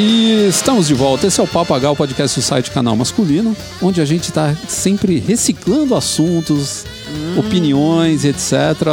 E estamos de volta. Esse é o Papo H, o podcast do site Canal Masculino, onde a gente está sempre reciclando assuntos, opiniões, etc.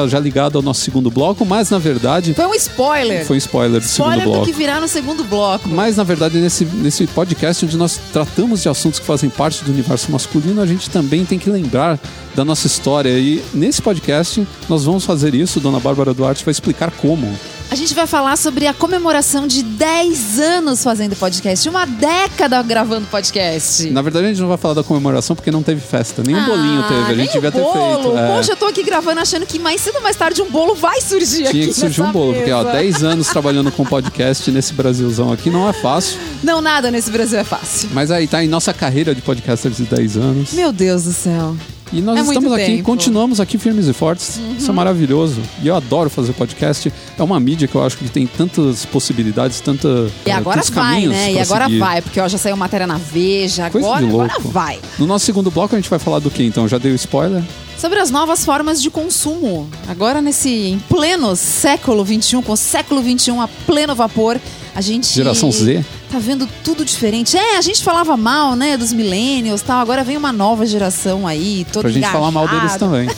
Já ligado ao nosso segundo bloco, mas na verdade Foi um spoiler. foi um spoiler do spoiler segundo do bloco. que virá no segundo bloco. Mas na verdade, nesse, nesse podcast onde nós tratamos de assuntos que fazem parte do universo masculino, a gente também tem que lembrar da nossa história. E nesse podcast nós vamos fazer isso. Dona Bárbara Duarte vai explicar como. A gente vai falar sobre a comemoração de 10 anos fazendo podcast, uma década gravando podcast. Na verdade, a gente não vai falar da comemoração porque não teve festa. Nem um bolinho teve. A Ah, gente devia o ter bolo. feito. é. Poxa, eu tô aqui gravando achando que mais cedo ou mais tarde um bolo vai surgir aqui Tinha que surgir um bolo, porque ó, mesa. 10 anos trabalhando com podcast nesse Brasilzão aqui não é fácil. Não, nada nesse Brasil é fácil. Mas aí tá em nossa carreira de podcasters de 10 anos. Meu Deus do céu. E nós É estamos aqui, tempo. Uhum. continuamos aqui firmes e fortes. Isso é maravilhoso. E eu adoro fazer podcast. É uma mídia que eu acho que tem tantas possibilidades, tanta. E eh, agora tantos vai, caminhos né? E agora seguir. vai, porque ó, já saiu matéria na Veja, Coisa agora, agora vai. No nosso segundo bloco a gente vai falar do que então? Já dei o spoiler? Sobre as novas formas de consumo. Agora, nesse em pleno século XXI, com o século XXI a pleno vapor, a gente. Geração Z. Tá vendo tudo diferente. É, a gente falava mal, né, dos millennials e tal. Agora vem uma nova geração aí, toda Pra gente falar mal deles também.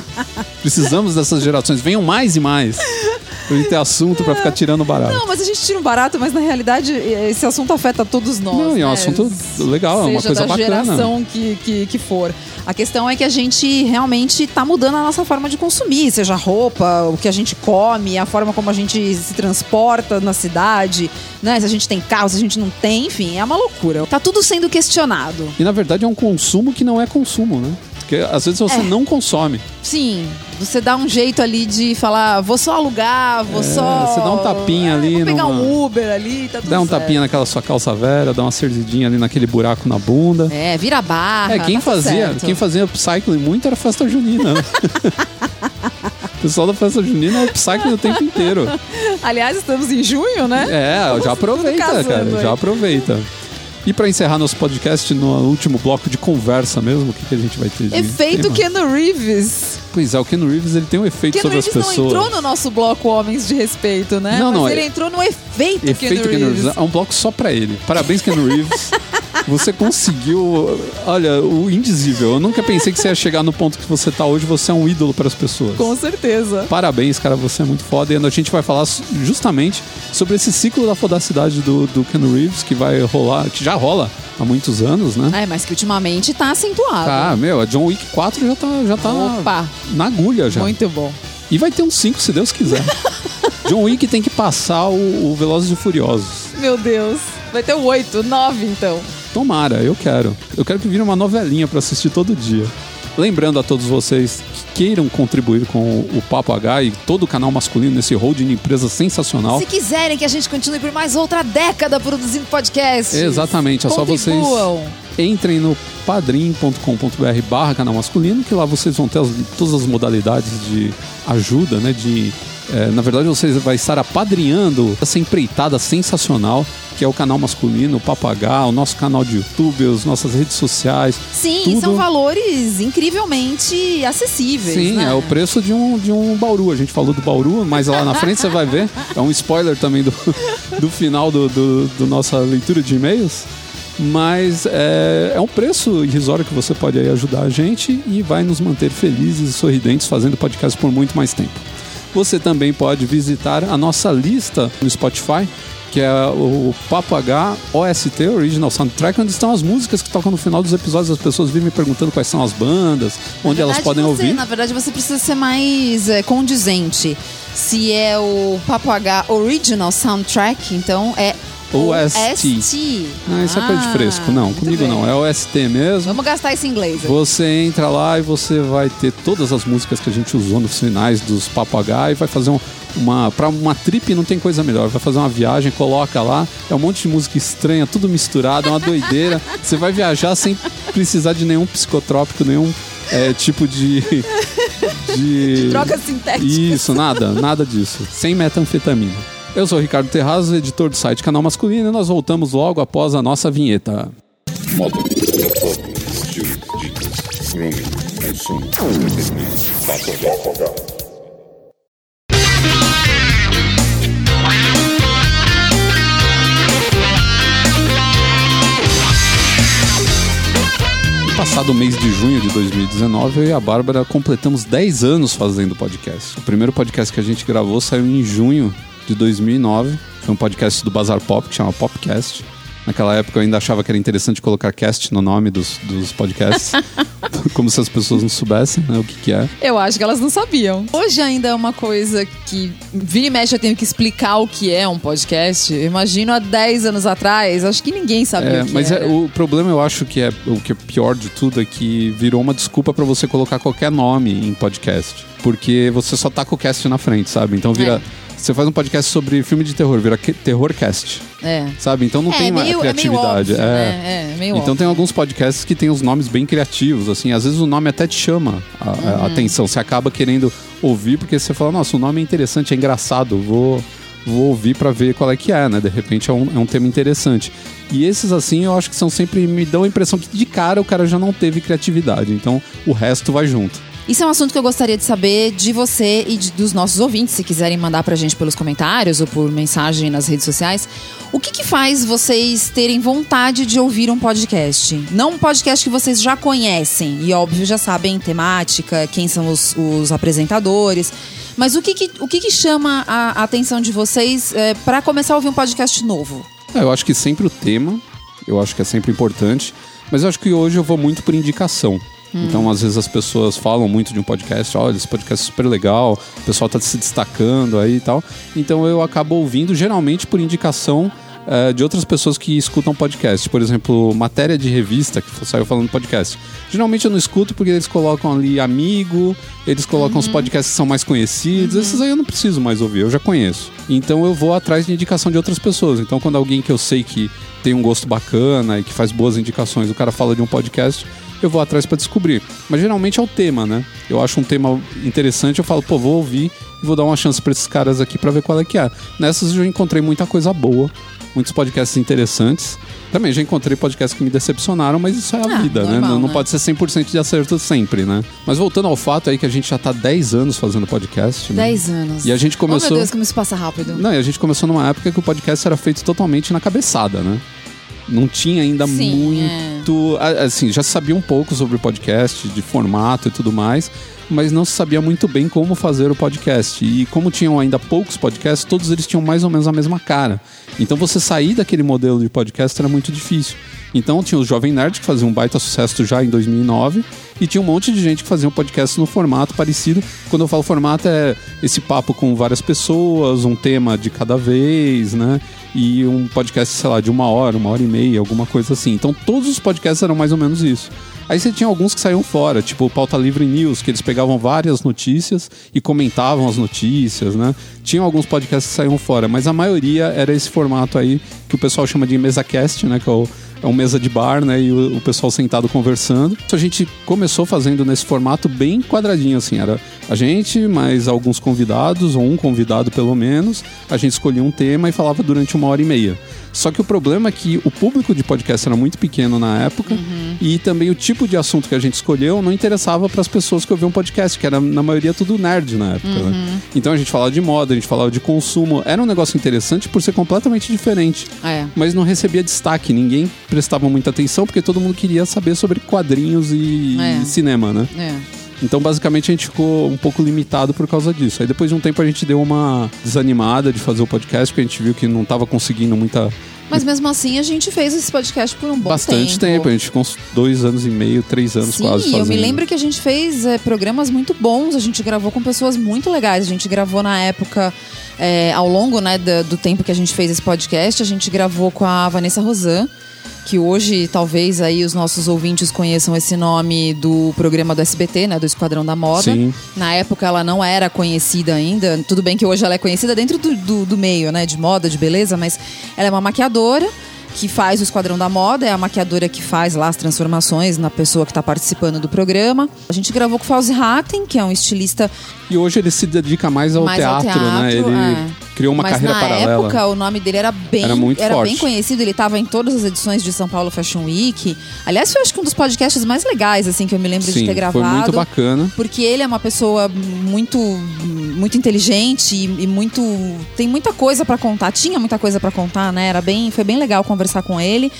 Precisamos dessas gerações. Venham mais e mais. Pra gente ter assunto pra ficar tirando barato. Não, mas a gente tira um barato, mas na realidade esse assunto afeta todos nós. Não, e é um né? assunto legal, é uma Seja coisa da bacana. geração que, que, que for. A questão é que a gente realmente tá mudando a nossa forma de consumir, seja roupa, o que a gente come, a forma como a gente se transporta na cidade, né? Se a gente tem carro, se a gente não tem, enfim, é uma loucura. Tá tudo sendo questionado. E na verdade é um consumo que não é consumo, né? Porque às vezes você É. não consome. Sim, você dá um jeito ali de falar, vou só alugar, vou É, só. você dá um tapinha É, ali Vou pegar numa- um Uber ali, tá tudo Dá um certo. tapinha naquela sua calça velha, dá uma cerdidinha ali naquele buraco na bunda. É, vira barra. É, quem tá fazia, certo. quem fazia upcycling muito era festa junina. né? o pessoal da festa junina é upcycling o tempo inteiro. Aliás, estamos em junho, né? É, já aproveita, cara, já aproveita. E pra encerrar nosso podcast no último bloco de conversa mesmo, o que, que a gente vai ter de Efeito tema? Keanu Reeves. Pois é, o Ken Reeves ele tem um efeito Keanu sobre as pessoas. não entrou no nosso bloco Homens de Respeito, né? Não, Mas não, ele é- entrou no efeito, Efeito Keanu Keanu Reeves. Reeves. É um bloco só pra ele. Parabéns, Ken Reeves. Você conseguiu, olha, o indizível. Eu nunca pensei que você ia chegar no ponto que você tá hoje. Você é um ídolo para as pessoas. Com certeza. Parabéns, cara, você é muito foda. E a gente vai falar justamente sobre esse ciclo da fodacidade do, do Ken Reeves, que vai rolar, que já rola há muitos anos, né? É, mas que ultimamente tá acentuado. Tá, meu, a John Wick 4 já tá, já tá Opa, na agulha já. muito bom. E vai ter um 5, se Deus quiser. John Wick tem que passar o, o Velozes e Furiosos. Meu Deus. Vai ter o 8, 9 então. Tomara, eu quero. Eu quero que vire uma novelinha pra assistir todo dia. Lembrando a todos vocês que queiram contribuir com o Papo H e todo o canal masculino nesse holding de empresa sensacional. Se quiserem que a gente continue por mais outra década produzindo podcast. Exatamente, é só vocês Contribuam. Entrem no padrim.com.br barra canal masculino, que lá vocês vão ter as- todas as modalidades de ajuda, né? De, é, na verdade, vocês vai estar apadrinhando essa empreitada sensacional que é o canal masculino, o Papagá, o nosso canal de YouTube, as nossas redes sociais. Sim, Tudo. são valores incrivelmente acessíveis. Sim, né? é o preço de um, de um Bauru. A gente falou do Bauru, mas lá na frente você vai ver. É um spoiler também do, do final do, do, do nossa leitura de e-mails. Mas é, é um preço irrisório que você pode aí ajudar a gente e vai nos manter felizes e sorridentes fazendo podcast por muito mais tempo. Você também pode visitar a nossa lista no Spotify, que é o Papo H OST Original Soundtrack, onde estão as músicas que tocam no final dos episódios. As pessoas vivem me perguntando quais são as bandas, onde Na elas verdade, podem você- ouvir. Na verdade, você precisa ser mais é, condizente. Se é o Papo H Original Soundtrack, então é OST. OST. Não, isso é coisa de Ah, fresco. Não, comigo bem. não. É OST mesmo. Vamos gastar esse inglês. aí. Você entra lá e você vai ter todas as músicas que a gente usou nos finais dos H e vai fazer um- uma. Pra uma trip não tem coisa melhor. Vai fazer uma viagem, coloca lá. É um monte de música estranha, tudo misturado, é uma doideira. Você vai viajar sem precisar de nenhum psicotrópico, nenhum é, tipo de. De, Drogas sintéticas. Isso, nada, nada disso. Sem metanfetamina. Eu sou Ricardo Terrazzo, editor do site Canal Masculino, e nós voltamos logo após a nossa vinheta. Moda, passado mês de junho de 2019, eu e a Bárbara completamos 10 anos fazendo podcast. O primeiro podcast que a gente gravou saiu em junho de 2009. Foi um podcast do Bazar Pop, que chama Popcast. Naquela época eu ainda achava que era interessante colocar cast no nome dos, dos podcasts. como se as pessoas não soubessem né, o que, que é. Eu acho que elas não sabiam. Hoje ainda é uma coisa que vira e mexe eu tenho que explicar o que é um podcast. Eu imagino há 10 anos atrás, acho que ninguém sabia É, o que mas é, o problema eu acho que é o que é pior de tudo é que virou uma desculpa pra você colocar qualquer nome em podcast. Porque você só tá com o cast na frente, sabe? Então vira. Você faz um podcast sobre filme de terror, vira terrorcast, É. sabe? Então não é, tem uma meio, criatividade. É meio óbvio, É. né? É, meio Então tem alguns podcasts que tem os nomes bem criativos, assim, às vezes o nome até te chama a, a Uhum. atenção, você acaba querendo ouvir porque você fala, nossa, o nome é interessante, é engraçado, vou, vou ouvir pra ver qual é que é, né? De repente é um, é um tema interessante. E esses, assim, eu acho que são sempre, me dão a impressão que de cara o cara já não teve criatividade, então o resto vai junto. Isso é um assunto que eu gostaria de saber de você e de- dos nossos ouvintes, se quiserem mandar pra gente pelos comentários ou por mensagem nas redes sociais. O que, que faz vocês terem vontade de ouvir um podcast? Não um podcast que vocês já conhecem e, óbvio, já sabem temática, quem são os, os apresentadores. Mas o que, que, o que, que chama a, atenção de vocês é, para começar a ouvir um podcast novo? É, eu acho que sempre o tema, eu acho que é sempre importante, mas eu acho que hoje eu vou muito por indicação. Então, às vezes as pessoas falam muito de um podcast, olha, esse podcast é super legal, o pessoal tá se destacando aí e tal. Então eu acabo ouvindo, geralmente por indicação eh, de outras pessoas que escutam podcast. Por exemplo, matéria de revista que saiu falando podcast. Geralmente eu não escuto porque eles colocam ali amigo, eles colocam os podcasts que são mais conhecidos. Esses aí eu não preciso mais ouvir, eu já conheço. Então eu vou atrás de indicação de outras pessoas. Então quando alguém que eu sei que tem um gosto bacana e que faz boas indicações, o cara fala de um podcast, eu vou atrás pra descobrir. Mas geralmente é o tema, né? Eu acho um tema interessante, eu falo, pô, vou ouvir e vou dar uma chance pra esses caras aqui pra ver qual é que é. Nessas eu encontrei muita coisa boa, muitos podcasts interessantes. Também já encontrei podcasts que me decepcionaram, mas isso é a Ah, vida, né? normal, Não, não né? pode ser 100% de acerto sempre, né? Mas voltando ao fato aí que a gente já tá 10 anos fazendo podcast, né? 10 anos. E a gente Oh, meu começou- Deus, como isso passa rápido. Não, e a gente começou numa época que o podcast era feito totalmente na cabeçada, né? Não tinha ainda Sim, muito. a- Assim, já se sabia um pouco sobre o podcast, de formato e tudo mais, mas não se sabia muito bem como fazer o podcast. E como tinham ainda poucos podcasts, todos eles tinham mais ou menos a mesma cara. Então você sair daquele modelo de podcast era muito difícil. Então tinha os Jovem Nerd que faziam um baita sucesso já em 2009 e tinha um monte de gente que fazia um podcast no formato parecido. Quando eu falo formato é esse papo com várias pessoas, um tema de cada vez, né? E um podcast, sei lá, de uma hora, uma hora e meia, alguma coisa assim. Então todos os podcasts eram mais ou menos isso. Aí você tinha alguns que saíam fora, tipo o Pauta Livre News, que eles pegavam várias notícias e comentavam as notícias, né? Tinham alguns podcasts que saíam fora, mas a maioria era esse formato aí que o pessoal chama de mesa cast, né? Que é o é um mesa de bar, né? E o, o pessoal sentado conversando. A gente começou fazendo nesse formato bem quadradinho, assim. Era a gente, mais alguns convidados, ou um convidado pelo menos. A gente escolhia um tema e falava durante uma hora e meia. Só que o problema é que o público de podcast era muito pequeno na época e também o tipo de assunto que a gente escolheu não interessava para as pessoas que ouviam podcast, que era na maioria tudo nerd na época. né? Então a gente falava de moda, a gente falava de consumo. Era um negócio interessante por ser completamente diferente É. mas não recebia destaque. Ninguém prestava muita atenção porque todo mundo queria saber sobre quadrinhos e É. cinema, né? É. Então, basicamente, a gente ficou um pouco limitado por causa disso. Aí, depois de um tempo, a gente deu uma desanimada de fazer o podcast, porque a gente viu que não estava conseguindo muita. Mas mesmo assim, a gente fez esse podcast por um bom bastante tempo. A gente ficou uns dois anos e meio, três anos Sim, quase fazendo. eu me lembro que a gente fez é, programas muito bons, a gente gravou com pessoas muito legais. A gente gravou na época, é, ao longo né, do, do tempo que a gente fez esse podcast, a gente gravou com a Vanessa Rosan, que hoje talvez aí os nossos ouvintes conheçam esse nome do programa do SBT, né, do Esquadrão da Moda. Sim. Na época ela não era conhecida ainda, tudo bem que hoje ela é conhecida dentro do, do, do meio, né, de moda, de beleza, mas ela é uma maquiadora que faz o Esquadrão da Moda, é a maquiadora que faz lá as transformações na pessoa que está participando do programa. A gente gravou com o Fauzi Hatten, que é um estilista E hoje ele se dedica mais ao, mais ao teatro, né? teatro, Ele é. Criou uma Mas carreira na paralela. época o nome dele era bem Era muito forte. bem conhecido, ele estava em todas as edições de São Paulo Fashion Week. Aliás, foi acho que um dos podcasts mais legais assim que eu me lembro Sim, de ter gravado. foi muito bacana. Porque ele é uma pessoa muito muito inteligente e, e muito tem muita coisa pra contar. Tinha muita coisa pra contar, né? Era bem, foi bem legal conversar com ele.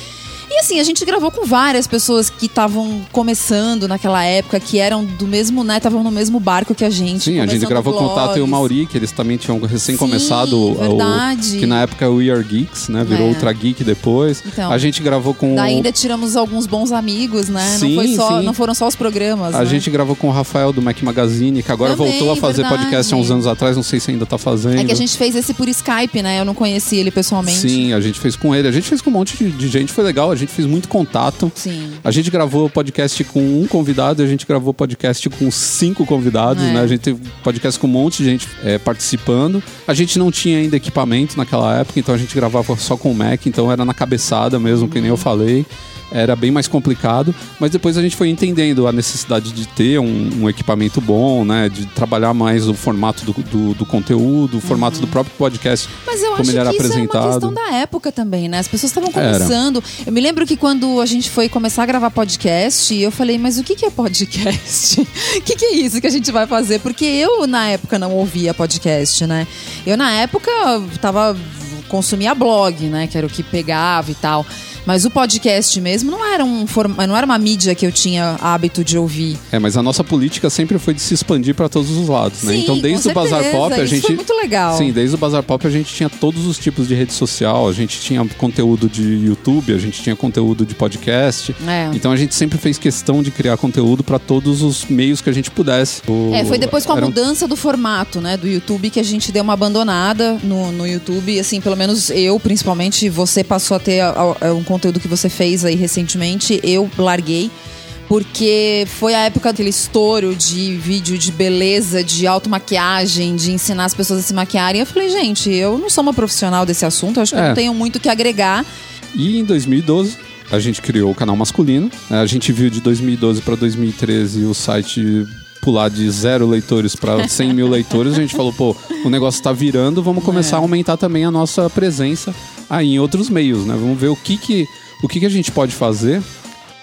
E assim, a gente gravou com várias pessoas que estavam começando naquela época, que eram do mesmo, né? Estavam no mesmo barco que a gente. Sim, a gente gravou com o Tato e o. Mauri, que eles também tinham recém Sim, começado. o- verdade. que na época é o We Are Geeks, né? Virou É. Ultra Geek depois. Então. a gente gravou com. Daí ainda tiramos alguns bons amigos, né? Sim, não, só, não foram só os programas. A né? gente gravou com o Rafael do Mac Magazine, que agora Também, voltou a fazer verdade. podcast há uns anos atrás, não sei se ainda tá fazendo. É que a gente fez esse por Skype, né? Eu não conheci ele pessoalmente. Sim, a gente fez com ele. A gente fez com um monte de, de gente, foi legal. A gente fez muito contato. Sim. A gente gravou podcast com um convidado e a gente gravou podcast com cinco convidados, É. né? A gente teve podcast com um monte de gente é, participando. A gente não tinha ainda equipamento naquela época, então a gente gravava só com o Mac, então era na cabeçada mesmo, que nem eu falei. Era bem mais complicado, mas depois a gente foi entendendo a necessidade de ter um, um equipamento bom, né? De trabalhar mais o formato do, do, do conteúdo, o formato do próprio podcast. Mas eu como acho ele era que isso era uma questão da época também, né? As pessoas estavam Era. começando. Eu me lembro que quando a gente foi começar a gravar podcast, eu falei, mas o que que é podcast? O que que é isso que a gente vai fazer? Porque eu, na época, não ouvia podcast, né? Eu, na época, tava consumia blog, né? Que era o que pegava e tal. Mas o podcast mesmo não era, um forma, não era uma mídia que eu tinha hábito de ouvir. É, mas a nossa política sempre foi de se expandir para todos os lados, né? Sim, Então, desde o Bazar Pop, a isso gente. foi muito legal. Sim, desde o Bazar Pop a gente tinha todos os tipos de rede social. A gente tinha conteúdo de YouTube, a gente tinha conteúdo de podcast. É. Então a gente sempre fez questão de criar conteúdo para todos os meios que a gente pudesse. O- É, foi depois com a era mudança do formato, né, do YouTube, que a gente deu uma abandonada no, no YouTube. Assim, pelo menos eu, principalmente, você passou a ter a- a- um conteúdo que você fez aí recentemente, eu larguei. Porque foi a época daquele estouro de vídeo de beleza, de automaquiagem, de ensinar as pessoas a se maquiarem. Eu falei, gente, eu não sou uma profissional desse assunto, eu acho que eu É. não tenho muito o que agregar. E em 2012 a gente criou o canal masculino. né? A gente viu de 2012 para 2013 o site pular de zero leitores para 100 mil leitores. A gente falou, pô, o negócio tá virando, vamos começar a aumentar também a nossa presença aí em outros meios, né? Vamos ver o que que, o que, que a gente pode fazer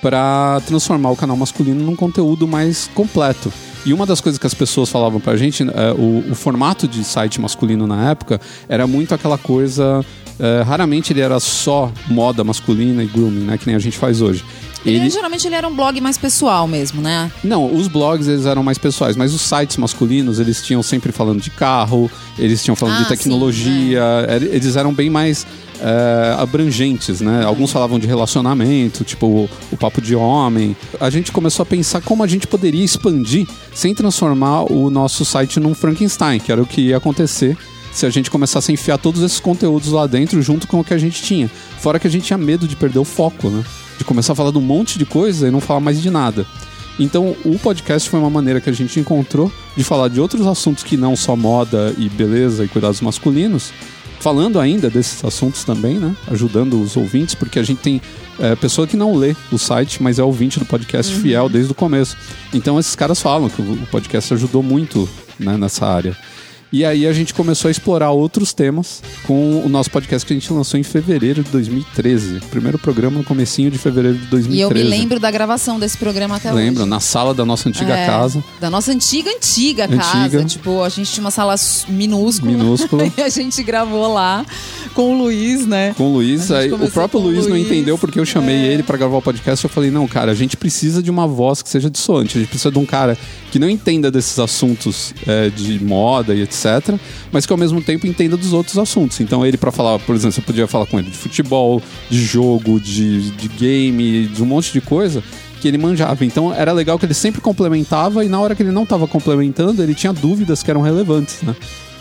para transformar o canal masculino num conteúdo mais completo. E uma das coisas que as pessoas falavam pra gente, é, o, o formato de site masculino na época era muito aquela coisa. é, raramente ele era só moda masculina e grooming, né? Que nem a gente faz hoje. Ele, geralmente ele era um blog mais pessoal mesmo, né? não, os blogs eles eram mais pessoais, mas os sites masculinos eles tinham sempre falando de carro, eles tinham falando Ah, de sim, tecnologia, er- eles eram bem mais é, abrangentes, né? Alguns falavam de relacionamento, tipo o, o papo de homem. A gente começou a pensar como a gente poderia expandir sem transformar o nosso site num Frankenstein, que era o que ia acontecer se a gente começasse a enfiar todos esses conteúdos lá dentro junto com o que a gente tinha. Fora que a gente tinha medo de perder o foco, né? De começar a falar de um monte de coisa e não falar mais de nada. Então, o podcast foi uma maneira que a gente encontrou de falar de outros assuntos que não só moda e beleza e cuidados masculinos, falando ainda desses assuntos também, né? Ajudando os ouvintes, porque a gente tem é, pessoa que não lê o site, mas é ouvinte do podcast fiel desde o começo. Então, esses caras falam que o podcast ajudou muito né, nessa área. E aí a gente começou a explorar outros temas com o nosso podcast que a gente lançou em fevereiro de 2013. Primeiro programa no comecinho de fevereiro de 2013. E eu me lembro da gravação desse programa até Lembro, hoje. na sala da nossa antiga É, casa. Da nossa antiga, antiga, casa. Antiga. Tipo, a gente tinha uma sala minúscula. Minúscula. e a gente gravou lá com o Luiz, né? Com o Luiz, aí, o próprio o Luiz não Luiz, entendeu porque eu chamei é. ele pra gravar o podcast. Eu falei: não, cara, a gente precisa de uma voz que seja dissoante. A gente precisa de um cara que não entenda desses assuntos é, de moda e etc., mas que ao mesmo tempo entenda dos outros assuntos. Então, ele, pra falar, por exemplo, você podia falar com ele de futebol, de jogo, de, de game, de um monte de coisa que ele manjava. Então, era legal que ele sempre complementava e na hora que ele não tava complementando, ele tinha dúvidas que eram relevantes, né?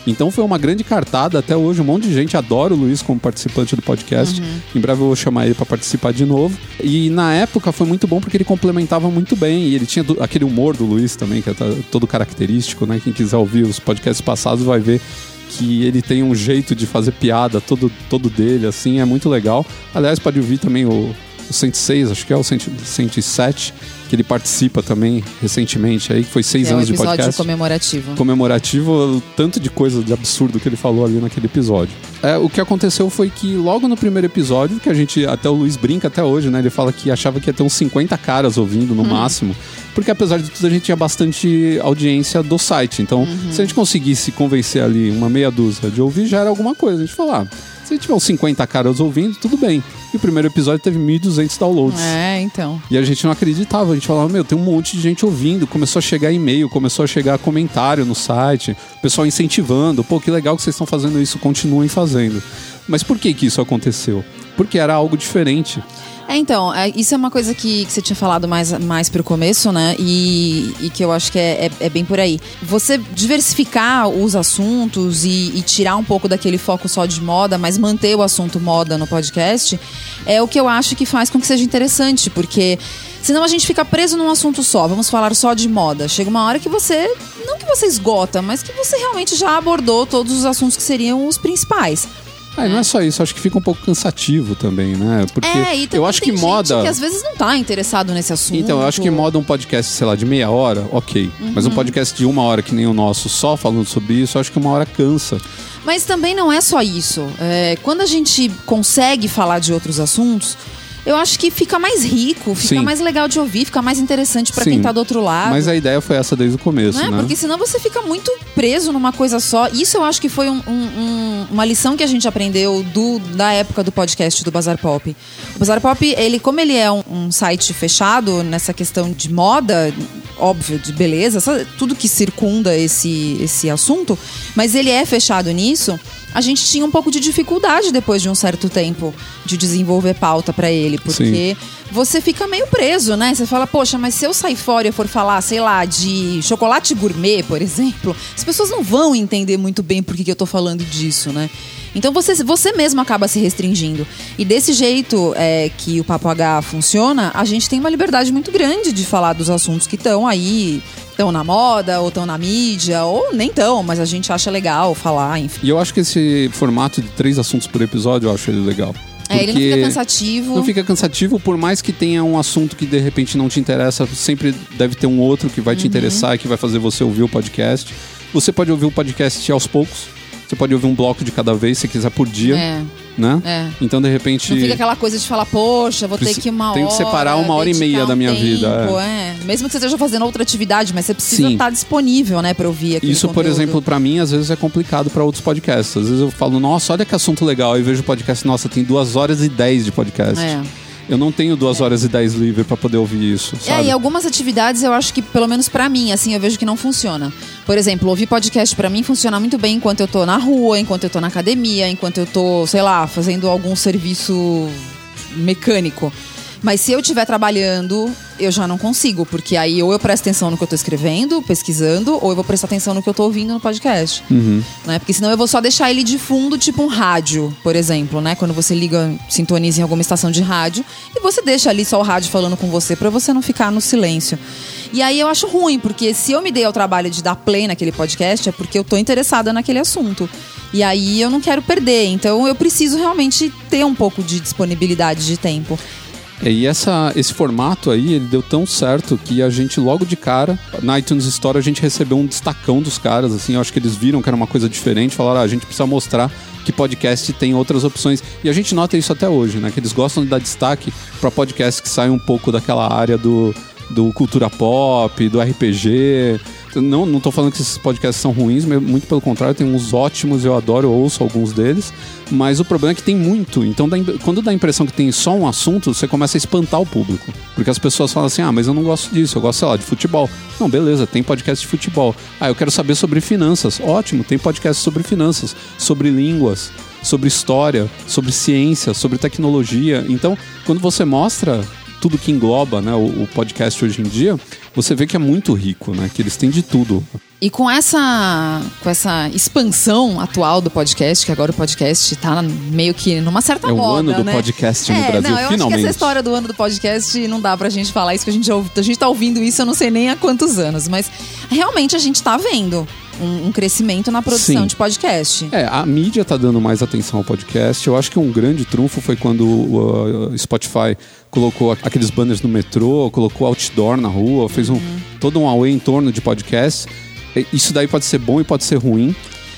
Então foi uma grande cartada até hoje. Um monte de gente adora o Luiz como participante do podcast. Em breve eu vou chamar ele para participar de novo. E na época foi muito bom porque ele complementava muito bem. E ele tinha do- aquele humor do Luiz também, que é todo característico, né? Quem quiser ouvir os podcasts passados vai ver que ele tem um jeito de fazer piada todo, todo dele, assim, é muito legal. Aliás, pode ouvir também o, o 106, acho que é o 100 107, que ele participa também recentemente aí, que foi seis É um anos de episódio podcast comemorativo. comemorativo o tanto de coisa de absurdo que ele falou ali naquele episódio. É, o que aconteceu foi que logo no primeiro episódio, que a gente, até o Luiz brinca até hoje, né? Ele fala que achava que ia ter uns 50 caras ouvindo no máximo, porque apesar de tudo a gente tinha bastante audiência do site. Então, se a gente conseguisse convencer ali uma meia dúzia de ouvir, já era alguma coisa. A gente falou, ah, Se tiver uns 50 caras ouvindo, tudo bem. E o primeiro episódio teve 1.200 downloads. É, então. E a gente não acreditava, a gente falava, meu, tem um monte de gente ouvindo. Começou a chegar e-mail, começou a chegar comentário no site, o pessoal incentivando. Pô, que legal que vocês estão fazendo isso, continuem fazendo. Mas por que que isso aconteceu? Porque era algo diferente. É, então, é, isso é uma coisa que, que você tinha falado mais, mais pro começo, né? E, e que eu acho que é, é, é bem por aí. Você diversificar os assuntos e, e tirar um pouco daquele foco só de moda, mas manter o assunto moda no podcast, é o que eu acho que faz com que seja interessante, porque senão a gente fica preso num assunto só. Vamos falar só de moda. Chega uma hora que você, não que você esgota, mas que você realmente já abordou todos os assuntos que seriam os principais. Ah, não é só isso, acho que fica um pouco cansativo também, né? Porque é, e eu acho tem que moda. que às vezes não tá interessado nesse assunto. Então, eu acho que moda um podcast, sei lá, de meia hora, ok. Mas um Uhum. podcast de uma hora que nem o nosso, só falando sobre isso, eu acho que uma hora cansa. Mas também não é só isso. É, quando a gente consegue falar de outros assuntos, eu acho que fica mais rico, fica Sim. mais legal de ouvir, fica mais interessante Sim. quem tá do outro lado. Mas a ideia foi essa desde o começo, Não é? né? Porque senão você fica muito preso numa coisa só. Isso eu acho que foi um- um- um- uma lição que a gente aprendeu do, da época do podcast do Bazar Pop. O Bazar Pop, ele, como ele é um, um site fechado nessa questão de moda, óbvio, de beleza, tudo que circunda esse, esse assunto, mas ele é fechado nisso. A gente tinha um pouco de dificuldade depois de um certo tempo de desenvolver pauta pra ele, porque você fica meio preso, né? Você fala, poxa, mas se eu sair fora e for falar, sei lá, de chocolate gourmet, por exemplo, as pessoas não vão entender muito bem por que, que eu tô falando disso, né? Então você, você mesmo acaba se restringindo. E desse jeito é, que o Papo H funciona, a gente tem uma liberdade muito grande de falar dos assuntos que estão aí, estão na moda, ou estão na mídia, ou nem tão, mas a gente acha legal falar, enfim. E eu acho que esse formato de três assuntos por episódio, eu acho ele legal. É, ele não Porque fica cansativo. Não fica cansativo, por mais que tenha um assunto que de repente não te interessa, sempre deve ter um outro que vai te Uhum. interessar e que vai fazer você ouvir o podcast. Você pode ouvir o podcast aos poucos. Você pode ouvir um bloco de cada vez, se quiser por dia, É, né? é. Então, de repente. Não fica aquela coisa de falar, poxa, vou ter Preci- que uma hora. tenho que separar uma hora e meia da um minha vida, tempo, é. Mesmo que você esteja fazendo outra atividade, mas você precisa Sim. estar disponível, né, pra ouvir aquele Isso, por conteúdo. exemplo, pra mim, às vezes é complicado pra outros podcasts. Às vezes eu falo, nossa, olha que assunto legal. Aí vejo o podcast, nossa, tem duas horas e dez de podcast. É. Eu não tenho duas horas e dez livre pra poder ouvir isso, É, sabe? e algumas atividades eu acho que, pelo menos pra mim, assim, eu vejo que não funciona. Por exemplo, ouvir podcast pra mim funciona muito bem enquanto eu tô na rua, enquanto eu tô na academia, enquanto eu tô, sei lá, fazendo algum serviço mecânico. Mas se eu estiver trabalhando, eu já não consigo, porque aí ou eu presto atenção no que eu tô escrevendo, pesquisando, ou eu vou prestar atenção no que eu tô ouvindo no podcast. Né? Porque senão eu vou só deixar ele de fundo, tipo um rádio, por exemplo, né? Quando você liga, sintoniza em alguma estação de rádio, e você deixa ali só o rádio falando com você pra você não ficar no silêncio. E aí eu acho ruim, porque se eu me dei ao trabalho de dar play naquele podcast, é porque eu tô interessada naquele assunto. E aí eu não quero perder, então eu preciso realmente ter um pouco de disponibilidade de tempo. É, e essa, esse formato aí, ele deu tão certo que a gente logo de cara, na iTunes Store, a gente recebeu um destacão dos caras, assim, eu acho que eles viram que era uma coisa diferente, falaram, ah, a gente precisa mostrar que podcast tem outras opções. E a gente nota isso até hoje, né? Que eles gostam de dar destaque para podcasts que saem um pouco daquela área do, do cultura pop, do RPG. Não, não tô falando que esses podcasts são ruins, muito pelo contrário, tem uns ótimos, eu adoro, eu ouço alguns deles. Mas o problema é que tem muito. Então, dá, quando dá a impressão que tem só um assunto, você começa a espantar o público. Porque as pessoas falam assim: ah, mas eu não gosto disso, eu gosto, sei lá, de futebol. Não, beleza, tem podcast de futebol. Ah, eu quero saber sobre finanças. Ótimo, tem podcast sobre finanças, sobre línguas, sobre história, sobre ciência, sobre tecnologia. Então, quando você mostra tudo que engloba né, o, o podcast hoje em dia, você vê que é muito rico, né? Que eles têm de tudo. E com essa, com essa expansão atual do podcast, que agora o podcast tá meio que numa certa É o moda, ano do né? podcast no é, Brasil, não, eu acho que finalmente. essa história do ano do podcast não dá pra gente falar isso, que a gente, já a gente tá ouvindo isso, eu não sei nem há quantos anos, mas realmente a gente tá vendo um, um crescimento na produção Sim. de podcast. É, a mídia tá dando mais atenção ao podcast. Eu acho que um grande trunfo foi quando o uh, Spotify colocou aqueles banners no metrô, colocou outdoor na rua, fez um, todo um away em torno de podcast. Isso daí pode ser bom e pode ser ruim.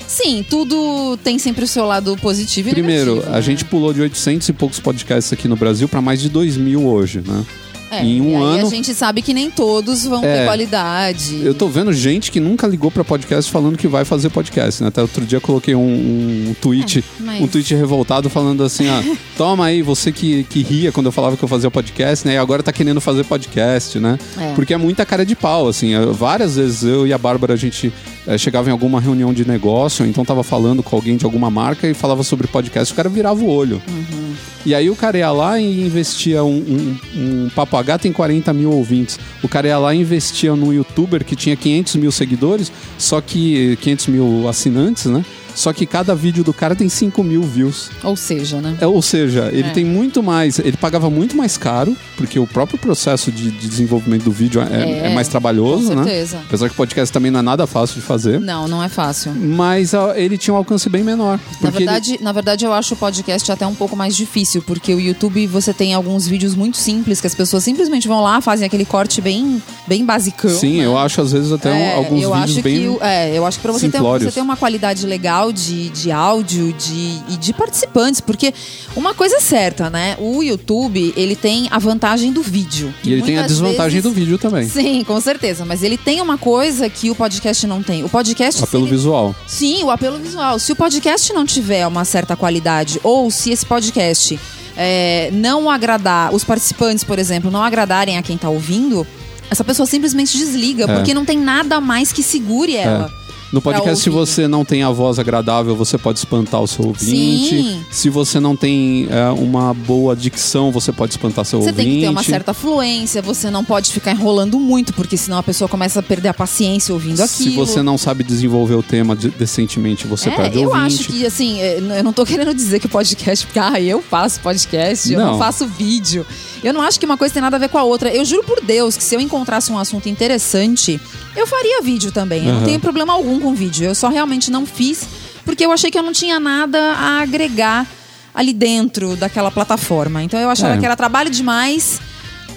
Sim, tudo tem sempre o seu lado positivo e Primeiro, negativo, a né? gente pulou de 800 e poucos podcasts aqui no Brasil para mais de 2 mil hoje, né? É, em um e ano. a gente sabe que nem todos vão É. ter qualidade. Eu tô vendo gente que nunca ligou pra podcast falando que vai fazer podcast, né? Até outro dia eu coloquei um, um tweet, É, mas- um tweet revoltado falando assim, ó, toma aí, você que, que ria quando eu falava que eu fazia podcast, né? E agora tá querendo fazer podcast, né? É. Porque é muita cara de pau, assim. Eu- várias vezes eu e a Bárbara, a gente eh, chegava em alguma reunião de negócio, então tava falando com alguém de alguma marca e falava sobre podcast, o cara virava o olho. Uhum. E aí o cara ia lá e investia um, um, um Papo H tem 40 mil ouvintes. O cara ia lá e investia num youtuber que tinha 500 mil seguidores, só que 500 mil assinantes, né? Só que cada vídeo do cara tem 5 mil views. Ou seja, né? É, ou seja, ele É. tem muito mais. Ele pagava muito mais caro, porque o próprio processo de, de desenvolvimento do vídeo é, É, é mais trabalhoso, com né? certeza. Apesar que o podcast também não é nada fácil de fazer. Não, não é fácil. Mas ele tinha um alcance bem menor. Na Porque ele- verdade, na verdade, eu acho o podcast até um pouco mais difícil, porque o YouTube você tem alguns vídeos muito simples que as pessoas simplesmente vão lá, fazem aquele corte bem, bem basicão. Sim, né? eu acho às vezes até um- É, alguns vídeos bem. que é, eu acho que para você ter, você ter uma qualidade legal de, de áudio de, e de participantes, porque uma coisa é certa, né? O YouTube ele tem a vantagem do vídeo. E ele tem a desvantagem vezes- do vídeo também. Sim, com certeza. Mas ele tem uma coisa que o podcast não tem. O podcast. Apelo se ele- visual. Sim, o apelo visual. Se o podcast não tiver uma certa qualidade, ou se esse podcast é, não agradar, os participantes, por exemplo, não agradarem a quem tá ouvindo, essa pessoa simplesmente desliga, É. porque não tem nada mais que segure ela. No podcast, se você não tem a voz agradável, você pode espantar o seu ouvinte. Sim. Se você não tem é, uma boa dicção, você pode espantar seu Você ouvinte. tem que ter uma certa fluência, você não pode ficar enrolando muito, porque senão a pessoa começa a perder a paciência ouvindo aquilo. Se você não sabe desenvolver o tema de- decentemente, você é, perde eu ouvinte. acho que, assim, é, eu não tô querendo dizer que o podcast, porque ah, eu faço podcast, eu não Não. faço vídeo. Eu não acho que uma coisa tem nada a ver com a outra. Eu juro por Deus que se eu encontrasse um assunto interessante, eu faria vídeo também. Eu não Aham. tenho problema algum com vídeo. Eu só realmente não fiz, porque eu achei que eu não tinha nada a agregar ali dentro daquela plataforma. Então eu achava É. que era trabalho demais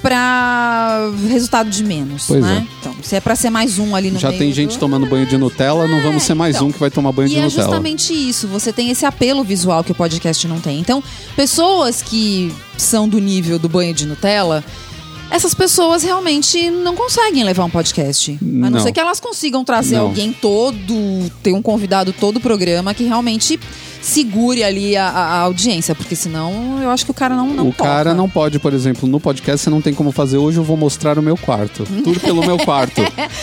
pra resultado de menos, Pois né? é. Então, se é pra ser mais um ali no Já tem gente do- tomando banho de Nutella, não vamos ser mais então. um que vai tomar banho e de é Nutella. justamente isso, você tem esse apelo visual que o podcast não tem. Então, pessoas que são do nível do banho de Nutella, essas pessoas realmente não conseguem levar um podcast. A não, Não. ser que elas consigam trazer Não. alguém todo, ter um convidado todo o programa que realmente segure ali a, a- audiência, porque senão eu acho que o cara não, não o cara toca. não pode, por exemplo, no podcast você não tem como fazer hoje, eu vou mostrar o meu quarto. Tudo pelo meu quarto.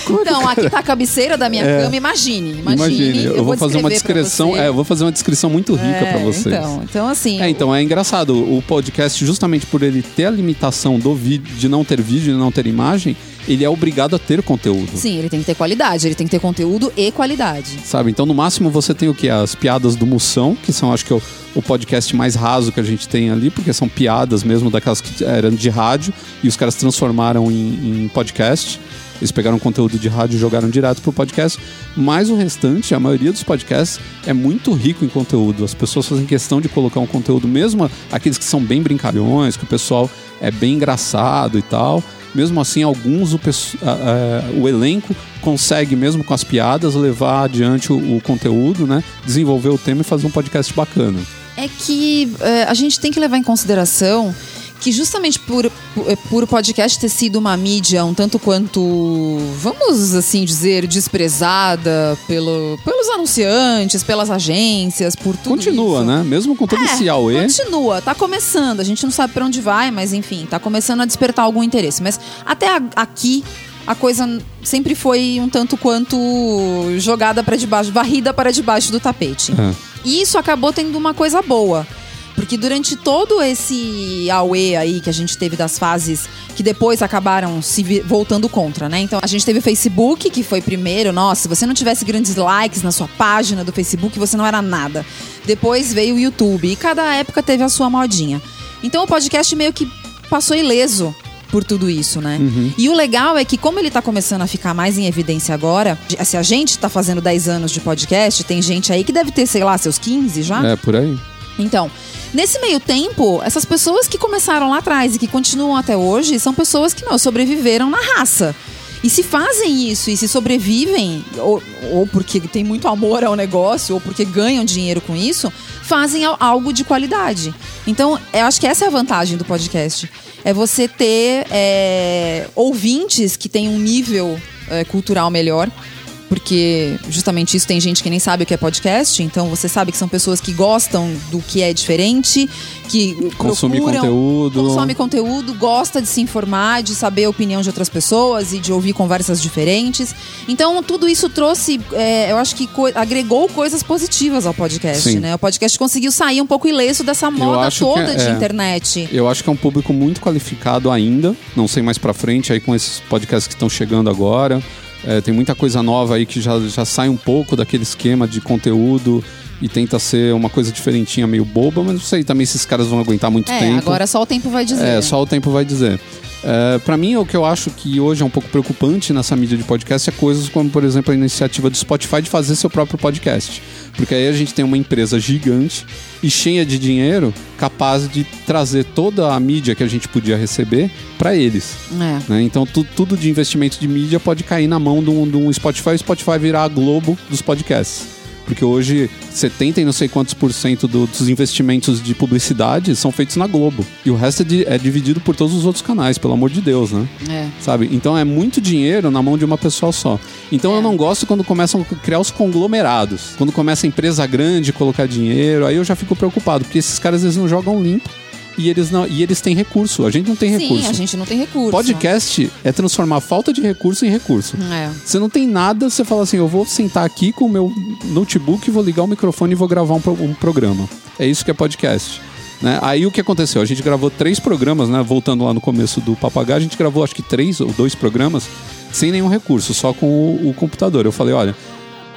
Então, aqui tá a cabeceira da minha É. cama, imagine, imagine. Imagine, eu, vou fazer uma descrição, é, eu vou fazer uma descrição muito rica É, pra vocês. Então, então assim, É, então é engraçado. O podcast, justamente por ele ter a limitação do vídeo, de não ter vídeo e não ter imagem, ele é obrigado a ter conteúdo. Sim, ele tem que ter qualidade, ele tem que ter conteúdo e qualidade. Sabe? Então, no máximo, você tem o que? As piadas do Moção, que são, acho que, o, o podcast mais raso que a gente tem ali, porque são piadas mesmo daquelas que eram de rádio e os caras transformaram em, em podcast. Eles pegaram conteúdo de rádio e jogaram direto pro podcast. Mas o restante, a maioria dos podcasts, é muito rico em conteúdo. As pessoas fazem questão de colocar um conteúdo, mesmo aqueles que são bem brincalhões, que o pessoal é bem engraçado e tal. Mesmo assim, alguns, o, o elenco consegue, mesmo com as piadas, levar adiante o, o conteúdo, né? Desenvolver o tema e fazer um podcast bacana. É que é, a gente tem que levar em consideração que justamente por, por, o podcast ter sido uma mídia um tanto quanto, vamos assim dizer, desprezada pelo, pelos anunciantes, pelas agências, por tudo Continua, isso. né? Mesmo com todo É, esse auê. Continua, tá começando. A gente não sabe pra onde vai, mas enfim, tá começando a despertar algum interesse. Mas até a- aqui a coisa sempre foi um tanto quanto jogada para debaixo, varrida para debaixo do tapete. É. E isso acabou tendo uma coisa boa. Porque durante todo esse auê aí que a gente teve das fases que depois acabaram se voltando contra, né? Então a gente teve o Facebook, que foi primeiro, nossa, se você não tivesse grandes likes na sua página do Facebook, você não era nada. Depois veio o YouTube e cada época teve a sua modinha. Então o podcast meio que passou ileso por tudo isso, né? E o legal é que como ele tá começando a ficar mais em evidência agora, se a gente tá fazendo 10 anos de podcast, tem gente aí que deve ter, sei lá, seus 15 já. É, por aí. Então, nesse meio tempo, essas pessoas que começaram lá atrás e que continuam até hoje são pessoas que meu, sobreviveram na raça. E se fazem isso e se sobrevivem, ou, ou porque tem muito amor ao negócio, ou porque ganham dinheiro com isso, fazem al- algo de qualidade. Então, eu acho que essa é a vantagem do podcast. É você ter é, ouvintes que têm um nível é, cultural melhor. Porque justamente isso tem gente que nem sabe o que é podcast, então você sabe que são pessoas que gostam do que é diferente, que Consome procuram- conteúdo. consome conteúdo, gosta de se informar, de saber a opinião de outras pessoas e de ouvir conversas diferentes. Então, tudo isso trouxe, é, eu acho que co- agregou coisas positivas ao podcast, Sim. né? O podcast conseguiu sair um pouco ileso dessa moda toda de é- internet. Eu acho que é um público muito qualificado ainda. Não sei mais pra frente aí com esses podcasts que estão chegando agora. É, tem muita coisa nova aí que já, já sai um pouco daquele esquema de conteúdo e tenta ser uma coisa diferentinha, meio boba, mas não sei também se esses caras vão aguentar muito É, tempo. agora só o tempo vai dizer. É, só o tempo vai dizer. É, para mim, o que eu acho que hoje é um pouco preocupante nessa mídia de podcast é coisas como, por exemplo, a iniciativa do Spotify de fazer seu próprio podcast. Porque aí a gente tem uma empresa gigante e cheia de dinheiro capaz de trazer toda a mídia que a gente podia receber para eles. É. né? Então, tu- tudo de investimento de mídia pode cair na mão de um, de um Spotify e o Spotify virar a Globo dos podcasts. Porque hoje 70 e não sei quantos por cento do- dos investimentos de publicidade são feitos na Globo. E o resto é, di- é dividido por todos os outros canais, pelo amor de Deus, né? É. Sabe? Então é muito dinheiro na mão de uma pessoa só. Então É. eu não gosto quando começam a criar os conglomerados. Quando começa a empresa grande colocar dinheiro, aí eu já fico preocupado, porque esses caras eles não jogam limpo e eles não e eles têm recurso. A gente não tem Sim, recurso. a gente não tem recurso. Podcast é transformar falta de recurso em recurso. É. Você não tem nada, você fala assim: eu vou sentar aqui com o meu notebook, vou ligar o microfone e vou gravar um, um programa. É isso que é podcast. Né? Aí o que aconteceu? A gente gravou três programas, né? Voltando lá no começo do Papagaio, a gente gravou acho que três ou dois programas sem nenhum recurso, só com o, o computador. Eu falei: olha,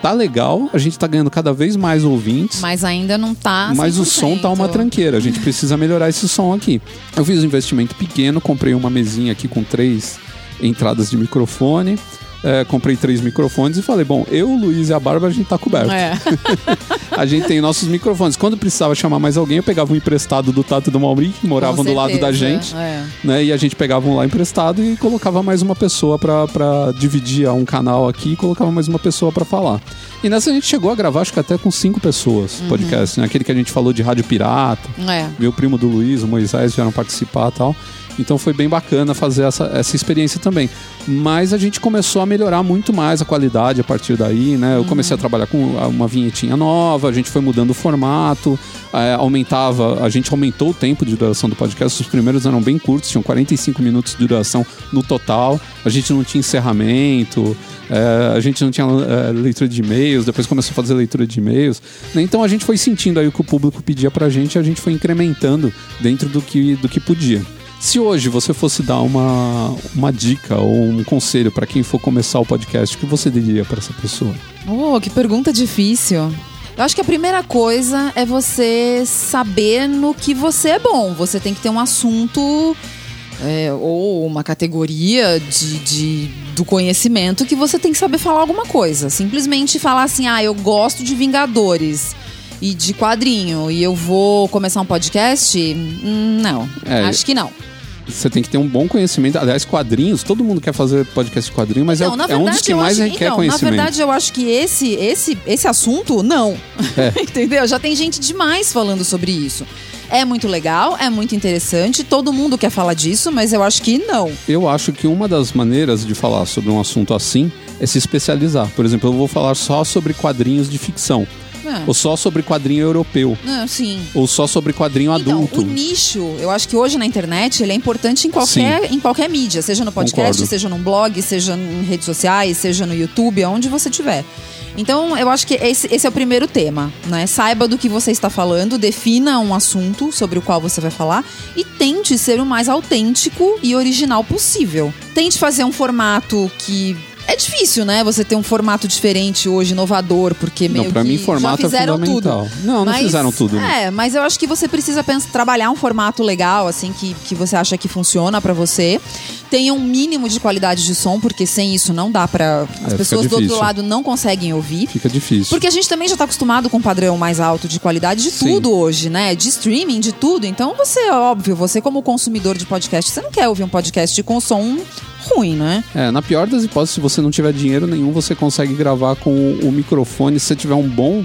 tá legal, a gente tá ganhando cada vez mais ouvintes. Mas ainda não tá. Mas o som tá uma 100%. tranqueira, a gente precisa melhorar esse som aqui. Eu fiz um investimento pequeno, comprei uma mesinha aqui com três entradas de microfone, é, comprei três microfones e falei: bom, eu, o Luiz e a Bárbara, a gente tá coberto. É. A gente tem nossos microfones. Quando precisava chamar mais alguém, eu pegava um emprestado do Tato e do Mauri, que moravam do lado da gente. é. Né, e a gente pegava um lá emprestado e colocava mais uma pessoa pra, pra dividir um canal aqui e colocava mais uma pessoa pra falar. E nessa a gente chegou a gravar, acho que até com cinco pessoas, podcast, né? Aquele que a gente falou de rádio pirata, É. meu primo do Luiz, o Moisés, vieram participar e tal. Então foi bem bacana fazer essa, essa experiência também. Mas a gente começou a melhorar muito mais a qualidade a partir daí, né? Eu comecei a trabalhar com uma vinhetinha nova, a gente foi mudando o formato, é, aumentava, a gente aumentou o tempo de duração do podcast. Os primeiros eram bem curtos, tinham 45 minutos de duração no total. A gente não tinha encerramento, é, a gente não tinha é, leitura de e-mails, depois começou a fazer leitura de e-mails. né? Então a gente foi sentindo aí o que o público pedia pra gente e a gente foi incrementando dentro do que, do que podia. Se hoje você fosse dar uma, uma dica ou um conselho pra quem for começar o podcast, o que você diria pra essa pessoa? Oh, que pergunta difícil. Eu acho que a primeira coisa é você saber no que você é bom. Você tem que ter um assunto é, ou uma categoria de, de- do conhecimento que você tem que saber falar alguma coisa. Simplesmente falar assim, ah, eu gosto de Vingadores e de quadrinho e eu vou começar um podcast? Hum, Não, É, acho que não. Você tem que ter um bom conhecimento. Aliás, quadrinhos, todo mundo quer fazer podcast de quadrinho, mas Então, é, na é um dos verdade, que mais acho- requer então, conhecimento. Na verdade, eu acho que esse, esse, esse assunto, não. É. Entendeu? Já tem gente demais falando sobre isso. É muito legal, é muito interessante, todo mundo quer falar disso, mas eu acho que não. Eu acho que uma das maneiras de falar sobre um assunto assim é se especializar. Por exemplo, eu vou falar só sobre quadrinhos de ficção, É. ou só sobre quadrinho europeu, sim. ou só sobre quadrinho Então, adulto. o nicho, eu acho que hoje na internet, ele é importante em qualquer, em qualquer mídia, seja no podcast, Concordo. seja num blog, seja em redes sociais, seja no YouTube, aonde você tiver. Então, eu acho que esse, esse é o primeiro tema, né? Saiba do que você está falando, defina um assunto sobre o qual você vai falar e tente ser o mais autêntico e original possível. Tente fazer um formato que é difícil, né? Você ter um formato diferente hoje, inovador, porque meio Não, pra mim formato já é fizeram fundamental. tudo. Não, não Mas, fizeram tudo. né? É, mas eu acho que você precisa pensar, trabalhar um formato legal, assim, que, que você acha que funciona pra você. Tenha um mínimo de qualidade de som, porque sem isso não dá pra. As É, pessoas do outro lado não conseguem ouvir. Fica difícil. Porque a gente também já tá acostumado com um padrão mais alto de qualidade de Sim. tudo hoje, né? De streaming, de tudo. Então você, óbvio, você como consumidor de podcast, você não quer ouvir um podcast com som ruim, né? É, na pior das hipóteses, se você não tiver dinheiro nenhum, você consegue gravar com o, microfone. Se você tiver um bom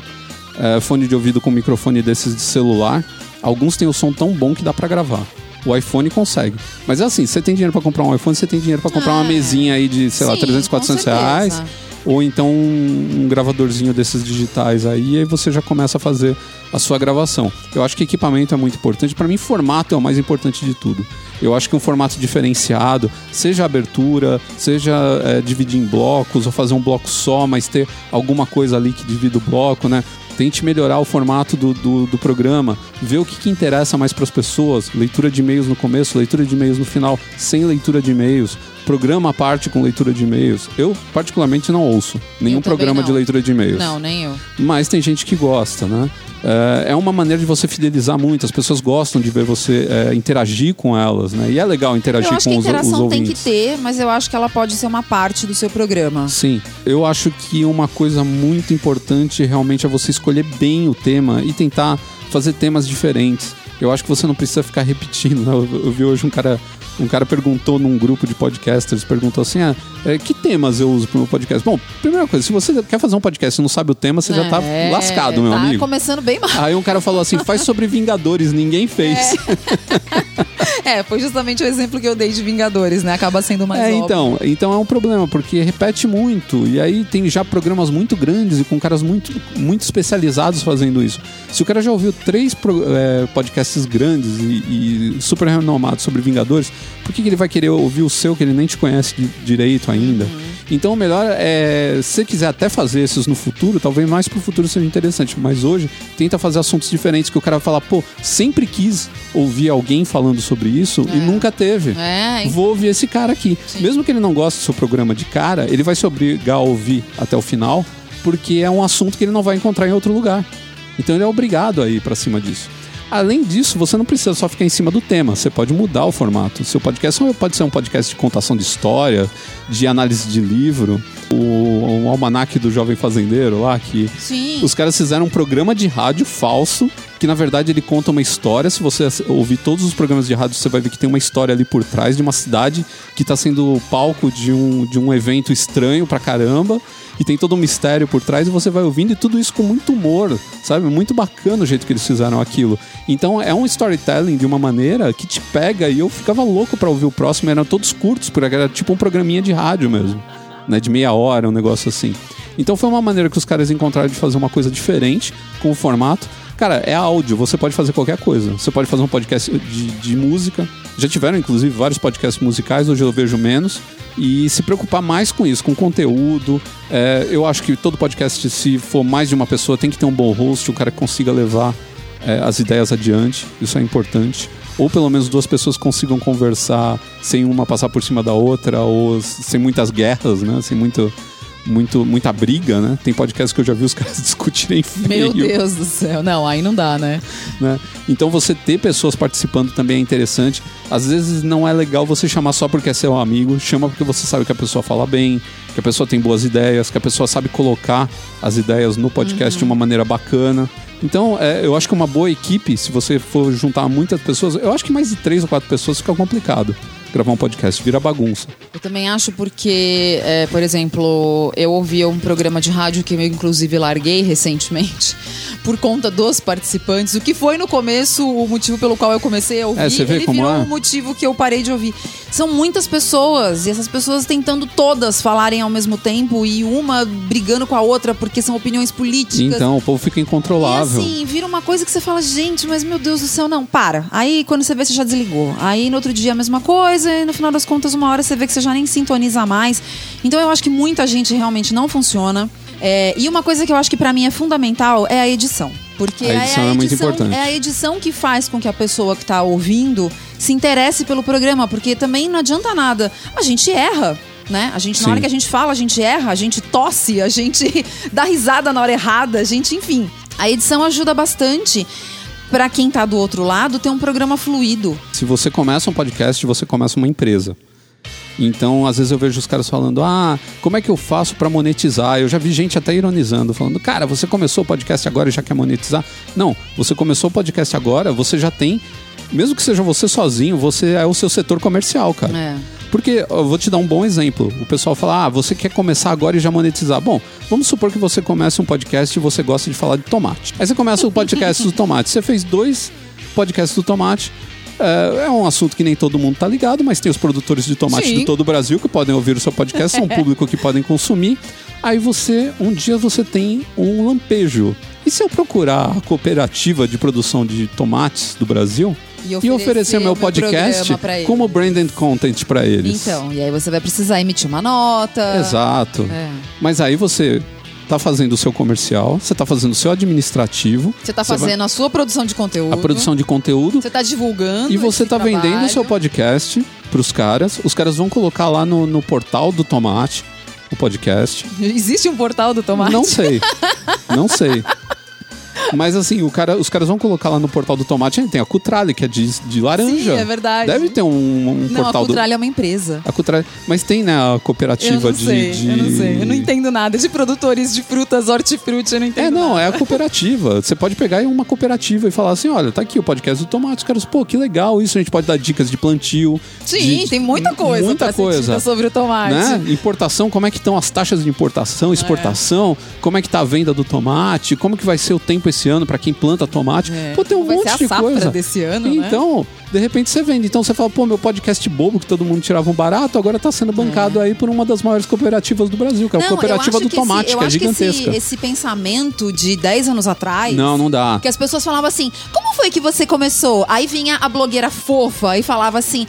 é, fone de ouvido com microfone desses de celular. Alguns têm o som tão bom que dá pra gravar. O iPhone consegue. Mas é assim, você tem dinheiro pra comprar um iPhone, você tem dinheiro pra comprar uma É. mesinha aí de, sei lá, Sim, 300, com 400 certeza. reais. Ou então um, gravadorzinho desses digitais aí, e aí você já começa a fazer a sua gravação. Eu acho que equipamento é muito importante. Pra mim, formato é o mais importante de tudo. Eu acho que um formato diferenciado, seja abertura, seja é, dividir em blocos, ou fazer um bloco só, mas ter alguma coisa ali que divida o bloco, né? Tente melhorar o formato do, do, do programa, ver o que, que interessa mais para as pessoas. Leitura de e-mails no começo, leitura de e-mails no final, sem leitura de e-mails. Programa à parte com leitura de e-mails. Eu, particularmente, não ouço nenhum programa não. de leitura de e-mails. Não, nem eu. Mas tem gente que gosta, né? É, é uma maneira de você fidelizar muito. As pessoas gostam de ver você é, interagir com elas, né? E é legal interagir Eu acho que com a os, os interação tem que ouvintes. ter, mas eu acho que ela pode ser uma parte do seu programa. Sim, eu acho que uma coisa muito importante realmente é você escolher bem o tema e tentar fazer temas diferentes. Eu acho que você não precisa ficar repetindo. Né? Eu, eu vi hoje um cara, um cara perguntou num grupo de podcasters, perguntou assim: ah, é, que temas eu uso pro meu podcast? Bom, primeira coisa, se você quer fazer um podcast e não sabe o tema, você já tá É, lascado, meu tá amigo. começando bem mal. Aí um cara falou assim: faz sobre Vingadores, ninguém fez. É, foi justamente o exemplo que eu dei de Vingadores, né? Acaba sendo mais É, óbvio. então, então é um problema, porque repete muito. E aí tem já programas muito grandes e com caras muito, muito especializados fazendo isso. Se o cara já ouviu três pro- é, podcasts grandes e, e super renomados sobre Vingadores, por que, que ele vai querer ouvir o seu que ele nem te conhece de- direito ainda? Então o melhor é, se você quiser até fazer esses no futuro, talvez mais pro futuro seja interessante. Mas hoje, tenta fazer assuntos diferentes que o cara vai falar, pô, sempre quis ouvir alguém falando sobre isso e É. nunca teve É, vou ouvir esse cara aqui. Sim. Mesmo que ele não goste do seu programa de cara, ele vai se obrigar a ouvir até o final, porque é um assunto que ele não vai encontrar em outro lugar. Então ele é obrigado a ir pra cima disso. Além disso, você não precisa só ficar em cima do tema, você pode mudar o formato. Seu podcast pode ser um podcast de contação de história, de análise de livro, o, o almanaque do jovem fazendeiro lá, que Sim. os caras fizeram um programa de rádio falso, que na verdade ele conta uma história. Se você ouvir todos os programas de rádio, você vai ver que tem uma história ali por trás de uma cidade que está sendo palco de um, de um evento estranho pra caramba. E tem todo um mistério por trás, e você vai ouvindo, e tudo isso com muito humor, sabe? Muito bacana o jeito que eles fizeram aquilo. Então é um storytelling de uma maneira que te pega, e eu ficava louco pra ouvir o próximo, eram todos curtos, porque era tipo um programinha de rádio mesmo, né? De meia hora, um negócio assim. Então foi uma maneira que os caras encontraram de fazer uma coisa diferente com o formato. Cara, é áudio, você pode fazer qualquer coisa. Você pode fazer um podcast de, de música. Já tiveram, inclusive, vários podcasts musicais, hoje eu vejo menos. E se preocupar mais com isso, com conteúdo. É, eu acho que todo podcast, se for mais de uma pessoa, tem que ter um bom host, um cara que consiga levar é, as ideias adiante. Isso é importante. Ou pelo menos duas pessoas consigam conversar sem uma passar por cima da outra, ou sem muitas guerras, né? Sem muito muito, muita briga, né? Tem podcast que eu já vi os caras discutirem feio. Meu Deus do céu. Não, aí não dá, né? né? Então você ter pessoas participando também é interessante. Às vezes não é legal você chamar só porque é seu amigo, chama porque você sabe que a pessoa fala bem, que a pessoa tem boas ideias, que a pessoa sabe colocar as ideias no podcast de uma maneira bacana. Então, é, eu acho que uma boa equipe, se você for juntar muitas pessoas, eu acho que mais de três ou quatro pessoas fica complicado gravar um podcast, vira bagunça. Eu também acho porque, é, por exemplo, eu ouvia um programa de rádio que eu inclusive larguei recentemente por conta dos participantes. O que foi no começo o motivo pelo qual eu comecei a ouvir, É, você vê ele como virou é? um motivo que eu parei de ouvir. São muitas pessoas e essas pessoas tentando todas falarem ao mesmo tempo e uma brigando com a outra porque são opiniões políticas. Então, o povo fica incontrolável. E assim, vira uma coisa que você fala, gente, mas meu Deus do céu, não, para. Aí quando você vê, você já desligou. Aí no outro dia a mesma coisa, e no final das contas, uma hora você vê que você já nem sintoniza mais. Então eu acho que muita gente realmente não funciona. É, e uma coisa que eu acho que pra mim é fundamental é a edição. Porque A edição é muito importante. É a edição que faz com que a pessoa que tá ouvindo se interesse pelo programa, porque também não adianta nada. A gente erra. Né? A gente, na hora que a gente fala, a gente erra, a gente tosse, a gente dá risada na hora errada, a gente, enfim. A edição ajuda bastante pra quem tá do outro lado ter um programa fluido. Se você começa um podcast, você começa uma empresa. Então, às vezes eu vejo os caras falando: "Ah, como é que eu faço pra monetizar?". Eu já vi gente até ironizando, falando: "Cara, você começou o podcast agora e já quer monetizar?". Não, você começou o podcast agora, você já tem mesmo que seja você sozinho, você é o seu setor comercial, cara. É. Porque eu vou te dar um bom exemplo. O pessoal fala: ah, você quer começar agora e já monetizar. Bom, vamos supor que você comece um podcast e você gosta de falar de tomate. Aí você começa o podcast do tomate. Você fez dois podcasts do tomate. É, é um assunto que nem todo mundo tá ligado, mas tem os produtores de tomate Sim. de todo o Brasil que podem ouvir o seu podcast, são um público que podem consumir. Aí você, um dia você tem um lampejo. E se eu procurar a cooperativa de produção de tomates do Brasil E e oferecer oferecer, o meu meu podcast como branded content para eles? Então, e aí você vai precisar emitir uma nota. Exato. É. Mas aí você tá fazendo o seu comercial, você tá fazendo o seu administrativo, Você tá vai- fazendo a sua produção de conteúdo. a produção de conteúdo Você tá divulgando. e você tá vendendo o seu trabalho. podcast pros caras. Os caras vão colocar lá no, no portal do Tomate o podcast. Existe um portal do tomate? Não sei. Não sei. Mas assim, o cara, os caras vão colocar lá no portal do Tomate. Tem a Cutrale, que é de, de laranja. Sim, é verdade. Deve ter um, um Não, a portal do. É uma empresa. A Cutrale. Mas tem, né, a Eu cooperativa não de, sei, de- eu não sei. Eu não entendo nada de produtores de frutas, hortifruti, eu não entendo É, não, nada. é a cooperativa. Você pode pegar uma cooperativa e falar assim: olha, tá aqui o podcast do tomate. Os caras, pô, que legal isso. A gente pode dar dicas de plantio. Sim, de- tem muita coisa Muita coisa. sobre o tomate. Né? Importação, como é que estão as taxas de importação, exportação, como é que tá a venda do tomate, como que vai ser o tempo esse ano pra quem planta tomate. É. Pô, tem um Vai monte de coisa. desse ano, né? De repente você vende. Então você fala, pô, meu podcast bobo que todo mundo tirava um barato, agora tá sendo bancado aí por uma das maiores cooperativas do Brasil, que é a cooperativa do esse- tomate, eu que é gigantesca. esse, esse pensamento de 10 anos atrás. Não, não dá. Que as pessoas falavam assim: como foi que você começou? Aí vinha a blogueira fofa e falava assim: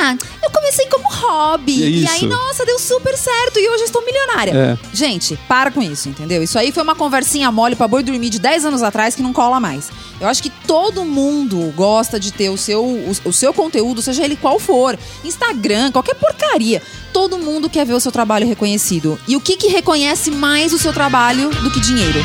ah, eu comecei como hobby. E é E aí, nossa, deu super certo e hoje eu estou milionária. É. Gente, para com isso, entendeu? Isso aí foi uma conversinha mole pra boi dormir de 10 anos atrás que não cola mais. Eu acho que todo mundo gosta de ter o seu, o, o seu conteúdo, seja ele qual for. Instagram, qualquer porcaria. Todo mundo quer ver o seu trabalho reconhecido. E o que, que reconhece mais o seu trabalho do que dinheiro?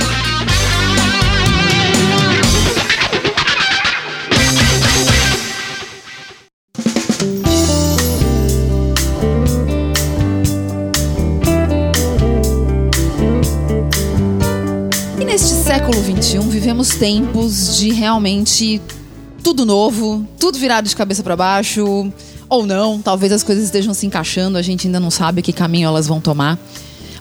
Século XXI vivemos tempos de realmente tudo novo, tudo virado de cabeça para baixo, ou não, talvez as coisas estejam se encaixando, a gente ainda não sabe que caminho elas vão tomar.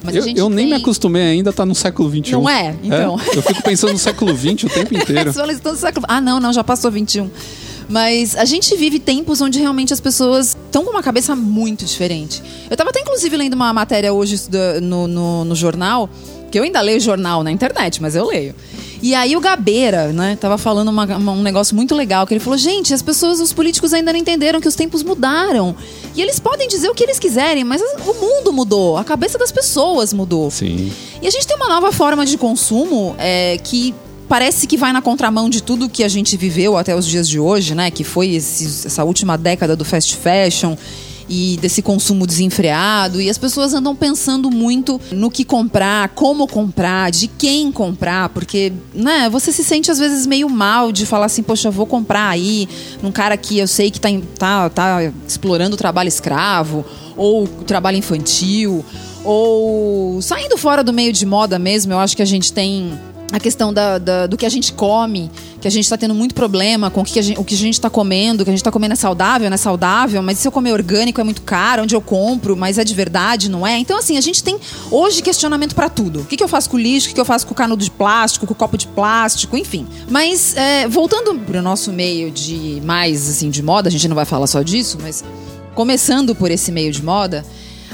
Mas Eu, eu nem tem- me acostumei ainda a estar no século XXI. Não é? Então. eu fico pensando no século XX o tempo inteiro. No século- Ah, não, não, já passou 21. Mas a gente vive tempos onde realmente as pessoas estão com uma cabeça muito diferente. Eu tava até inclusive lendo uma matéria hoje no, no, no jornal, que eu ainda leio jornal na internet, mas eu leio. E aí o Gabeira, né, tava falando uma- uma- um negócio muito legal, que ele falou, gente, as pessoas, os políticos ainda não entenderam que os tempos mudaram. E eles podem dizer o que eles quiserem, mas o mundo mudou, a cabeça das pessoas mudou. Sim. E a gente tem uma nova forma de consumo é, que parece que vai na contramão de tudo que a gente viveu até os dias de hoje, né? Que foi esse- essa última década do fast fashion e desse consumo desenfreado. E as pessoas andam pensando muito no que comprar, como comprar, de quem comprar, porque, né, você se sente às vezes meio mal de falar assim, poxa, vou comprar aí num cara que eu sei que tá, em- tá, tá explorando o trabalho escravo ou o trabalho infantil ou saindo fora do meio de moda mesmo, eu acho que a gente tem a questão da, da- do que a gente come, que a gente está tendo muito problema com o que a gente, está comendo, que a gente está comendo é saudável, não é saudável, mas se eu comer orgânico é muito caro, onde eu compro, mas é de verdade, não é? Então, assim, a gente tem hoje questionamento para tudo. O que, que eu faço com o lixo, o que, que eu faço com o canudo de plástico, com o copo de plástico, enfim. Mas, é, voltando para o nosso meio de mais, assim, de moda, a gente não vai falar só disso, mas começando por esse meio de moda,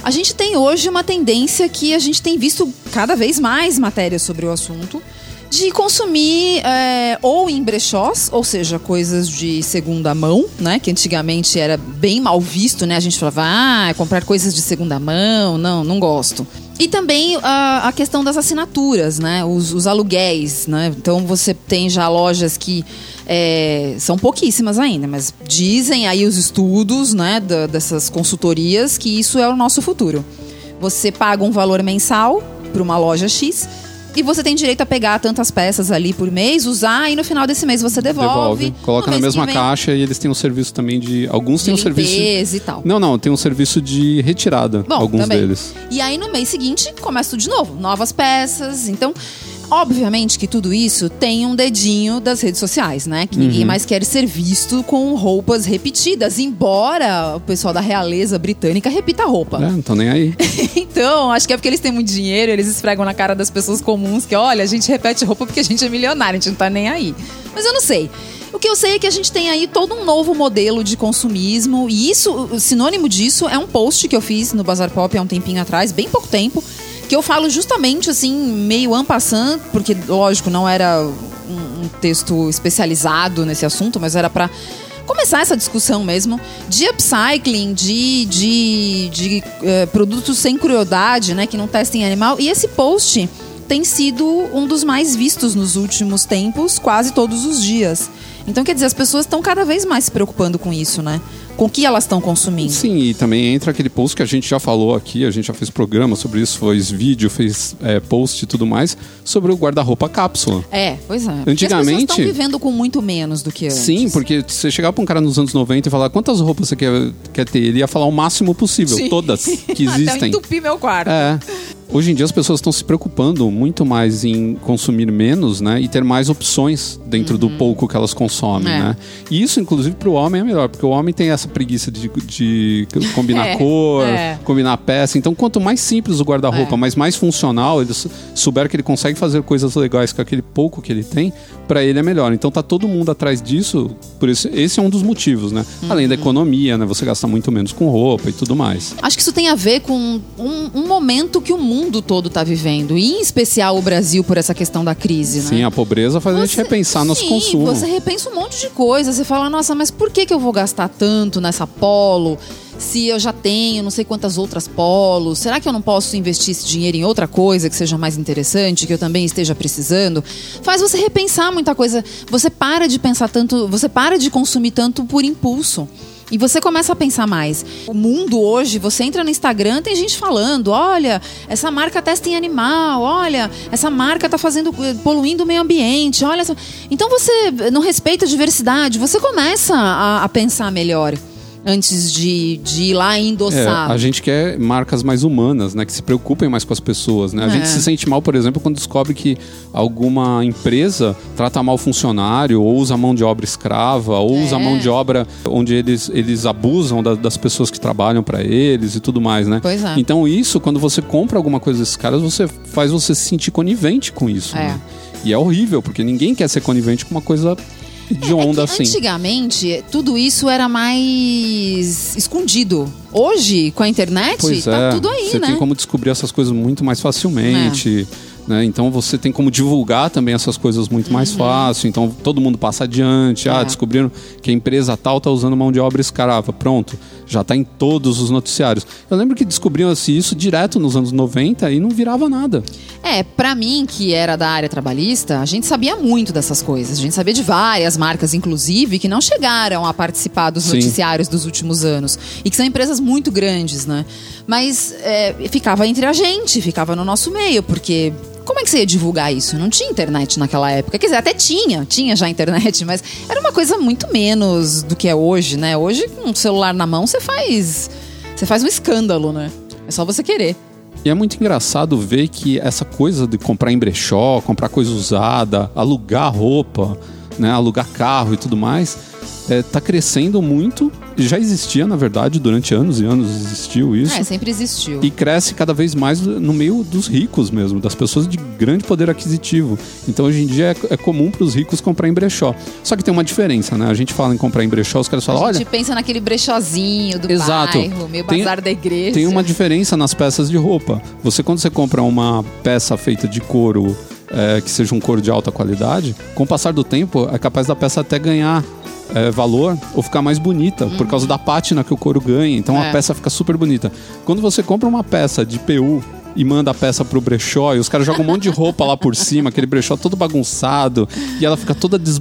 a gente tem hoje uma tendência que a gente tem visto cada vez mais matérias sobre o assunto de consumir é, ou em brechós, ou seja, coisas de segunda mão, né? Que antigamente era bem mal visto, né? A gente falava, ah, comprar coisas de segunda mão, não, não gosto. E também a, a questão das assinaturas, né? Os, os aluguéis, né? Então você tem já lojas que é, são pouquíssimas ainda, mas dizem aí os estudos, né? da- dessas consultorias que isso é o nosso futuro. Você paga um valor mensal para uma loja X e você tem direito a pegar tantas peças ali por mês, usar e no final desse mês você devolve. Devolve. Coloca na mesma vem, caixa e eles têm um serviço também de. Alguns de têm um serviço. e tal. Não, não, tem um serviço de retirada. Bom, alguns também. deles. E aí no mês seguinte começa tudo de novo, novas peças. Então Obviamente que tudo isso tem um dedinho das redes sociais, né? Que ninguém mais quer ser visto com roupas repetidas, embora o pessoal da realeza britânica repita a roupa. É, não tô nem aí. Então, acho que é porque eles têm muito dinheiro, eles esfregam na cara das pessoas comuns que, olha, a gente repete roupa porque a gente é milionário, a gente não tá nem aí. Mas eu não sei. O que eu sei é que a gente tem aí todo um novo modelo de consumismo, e isso, sinônimo disso é um post que eu fiz no Bazar Pop há um tempinho atrás, bem pouco tempo, que eu falo justamente assim, meio ampassant, porque, lógico, não era um, um texto especializado nesse assunto, mas era pra começar essa discussão mesmo de upcycling, de, de, de eh, produtos sem crueldade, né, que não testem animal. E esse post tem sido um dos mais vistos nos últimos tempos, quase todos os dias. Então, quer dizer, as pessoas estão cada vez mais se preocupando com isso, né? Com o que elas estão consumindo. Sim, e também entra aquele post que a gente já falou aqui, a gente já fez programa sobre isso, fez vídeo, fez é, post e tudo mais, sobre o guarda-roupa cápsula. É, pois é. Porque Antigamente- As pessoas estão vivendo com muito menos do que antes. Sim, porque você chegar pra um cara nos anos 90 e falar quantas roupas você quer, quer ter, ele ia falar o máximo possível, Sim. todas que Até eu existem. entupir meu quarto. É. Hoje em dia as pessoas estão se preocupando muito mais em consumir menos, né? E ter mais opções dentro do pouco que elas consomem, Uhum. É. né? E isso, inclusive, pro homem é melhor, porque o homem tem essa preguiça de, de combinar É, cor, é. combinar peça. Então, quanto mais simples o guarda-roupa, É. mas mais funcional, ele souber que ele consegue fazer coisas legais com aquele pouco que ele tem, pra ele é melhor. Então tá todo mundo atrás disso, por isso, esse é um dos motivos, né? Além Uhum. da economia, né? Você gasta muito menos com roupa e tudo mais. Acho que isso tem a ver com um, um momento que o mundo todo está vivendo, e em especial o Brasil por essa questão da crise, né? Sim, a pobreza faz a gente repensar nosso sim, consumo. Você repensa um monte de coisa. Você fala, nossa, mas por que, que eu vou gastar tanto nessa polo? Se eu já tenho não sei quantas outras polos, será que eu não posso investir esse dinheiro em outra coisa que seja mais interessante, que eu também esteja precisando? Faz você repensar muita coisa. Você para de pensar tanto, você para de consumir tanto por impulso. E você começa a pensar mais. O mundo hoje, você entra no Instagram, tem gente falando: olha, essa marca testa em animal, olha, essa marca tá fazendo, eh, poluindo o meio ambiente, olha. essa-" Então você não respeita a diversidade, você começa a, a pensar melhor antes de, de ir lá e É, endossar. a gente quer marcas mais humanas, né? Que se preocupem mais com as pessoas, né? A É. gente se sente mal, por exemplo, quando descobre que alguma empresa trata mal funcionário, ou usa mão de obra escrava, ou usa É. mão de obra onde eles, eles abusam da- das pessoas que trabalham para eles e tudo mais, né? Pois é. Então isso, quando você compra alguma coisa desses caras, você faz você se sentir conivente com isso, É. né? E é horrível, porque ninguém quer ser conivente com uma coisa de onda É assim. Antigamente, tudo isso era mais escondido. Hoje, com a internet, Pois tá é, tudo aí, você né? tem como descobrir essas coisas muito mais facilmente. Né? Então você tem como divulgar também essas coisas muito mais fácil. Então todo mundo passa adiante. Ah, Uhum. É. descobriram que a empresa tal tá usando mão de obra escrava. Pronto, já tá em todos os noticiários. Eu lembro que descobriam assim, isso direto nos anos 90 e não virava nada. É, pra mim, que era da área trabalhista, a gente sabia muito dessas coisas. A gente sabia de várias marcas, inclusive, que não chegaram a participar dos Sim. noticiários dos últimos anos. E que são empresas muito grandes, né? Mas é, ficava entre a gente, ficava no nosso meio, porque. Como é que você ia divulgar isso? Não tinha internet naquela época. Quer dizer, até tinha, tinha já internet, mas era uma coisa muito menos do que é hoje, né? Hoje, com um celular na mão, você faz. Você faz um escândalo, né? É só você querer. E é muito engraçado ver que essa coisa de comprar em brechó, comprar coisa usada, alugar roupa, né, alugar carro e tudo mais, é, tá crescendo muito. Já existia, na verdade, durante anos e anos existiu isso. É, sempre existiu. E cresce cada vez mais no meio dos ricos mesmo, das pessoas de grande poder aquisitivo. Então hoje em dia é, é comum para os ricos comprar em brechó. Só que tem uma diferença, né? A gente fala em comprar em brechó, os caras falam, a olha, gente pensa naquele brechózinho do Exato. bairro, meio Tem- bazar da igreja. Tem uma diferença nas peças de roupa. Você, quando você compra uma peça feita de couro, é, que seja um couro de alta qualidade, com o passar do tempo, é capaz da peça até ganhar é, valor ou ficar mais bonita, por causa da pátina que o couro ganha. Então a É. peça fica super bonita. Quando você compra uma peça de PU e manda a peça pro brechó e os caras jogam um monte de roupa lá por cima, aquele brechó todo bagunçado, e ela fica toda des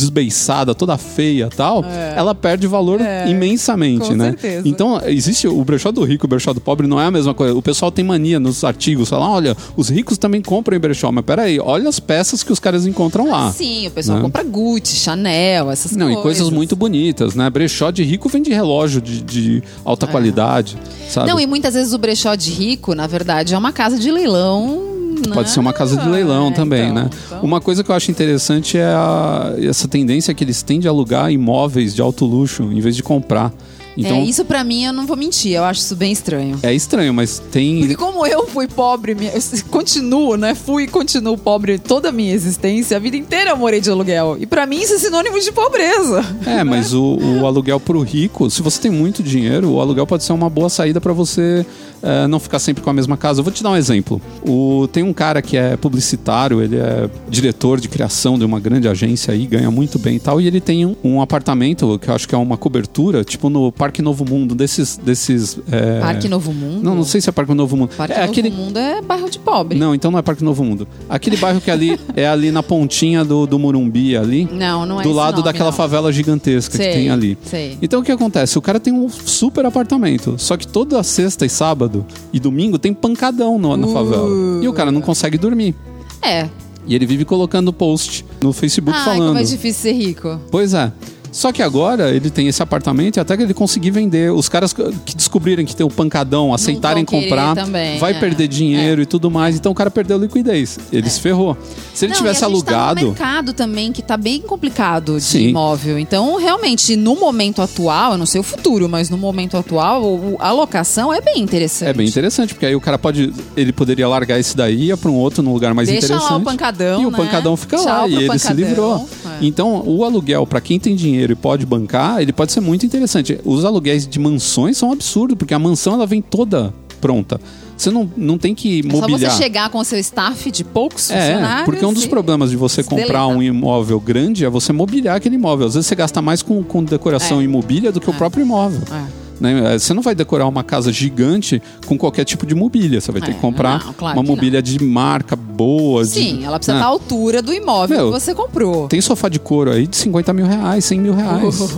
desbeiçada, toda feia tal, ela perde valor imensamente, com né? certeza. Então, existe o brechó do rico e o brechó do pobre, não é a mesma coisa. O pessoal tem mania nos artigos, fala, olha, os ricos também compram em brechó, mas peraí, olha as peças que os caras encontram lá. Sim, o pessoal Né? compra Gucci, Chanel, essas Não, coisas. e coisas muito bonitas, né? Brechó de rico vende relógio de, de alta qualidade, sabe? É. Não, e muitas vezes o brechó de rico, na verdade, é uma casa de leilão Pode ser uma casa de leilão é, também, então, né? então. Uma coisa que eu acho interessante é a- essa tendência que eles têm de alugar imóveis de alto luxo em vez de comprar. Então, é, isso pra mim eu não vou mentir, eu acho isso bem estranho. é estranho, mas tem. Porque como eu fui pobre, minha- continuo, né? Fui e continuo pobre toda a minha existência, a vida inteira eu morei de aluguel. E pra mim isso é sinônimo de pobreza. É, mas o, o aluguel pro rico, se você tem muito dinheiro, o aluguel pode ser uma boa saída para você eh, não ficar sempre com a mesma casa. Eu vou te dar um exemplo. O, tem um cara que é publicitário, ele é diretor de criação de uma grande agência aí, ganha muito bem e tal, e ele tem um, um apartamento que eu acho que é uma cobertura, tipo no Parque Novo Mundo, desses. desses eh, Parque Novo Mundo? Não, não sei se é Parque Novo Mundo. Parque é Novo aquele. Mundo é bairro de pobre. Não, então não é Parque Novo Mundo. Aquele bairro que ali é ali na pontinha do, do Murumbi ali. Não, não é Do lado nome, daquela não. favela gigantesca Sei, que tem ali. sei. Então o que acontece? O cara tem um super apartamento, só que toda sexta e sábado e domingo tem pancadão no- na Uh. favela. E o cara não consegue dormir. É. E ele vive colocando post no Facebook Ai, falando. como é difícil ser rico. Pois é. Só que agora ele tem esse apartamento e até que ele conseguir vender. Os caras que descobrirem que tem o pancadão, aceitarem comprar, também, vai é. perder dinheiro e tudo mais. Então o cara perdeu liquidez. Ele se ferrou. Se ele Não, tivesse Tá alugado. num mercado também que tá bem complicado de Sim. imóvel. Então, realmente, no momento atual, eu não sei o futuro, mas no momento atual, o- a locação é bem interessante. É bem interessante, porque aí o cara pode. Ele poderia largar esse daí e ir pra um outro num lugar mais Deixa lá interessante. o pancadão, E o né? pancadão fica Tchau lá. E ele se pancadão. livrou. É. Então, o aluguel, pra quem tem dinheiro e pode bancar, ele pode ser muito interessante. Os aluguéis de mansões são um absurdo, porque a mansão ela vem toda pronta. Você não, não tem que É só mobiliar. você chegar com o seu staff de poucos É, porque um dos problemas de você comprar deleitar. um imóvel grande é você mobiliar aquele imóvel. Às vezes você gasta mais com, com decoração É. e mobília do que o É. próprio imóvel. É. né? Você não vai decorar uma casa gigante com qualquer tipo de mobília. Você vai ter É, que comprar não, claro uma que mobília de marca boa. de- Sim, ela precisa né? estar à altura do imóvel Meu, que você comprou. Tem sofá de couro aí de 50 mil reais, 100 mil reais.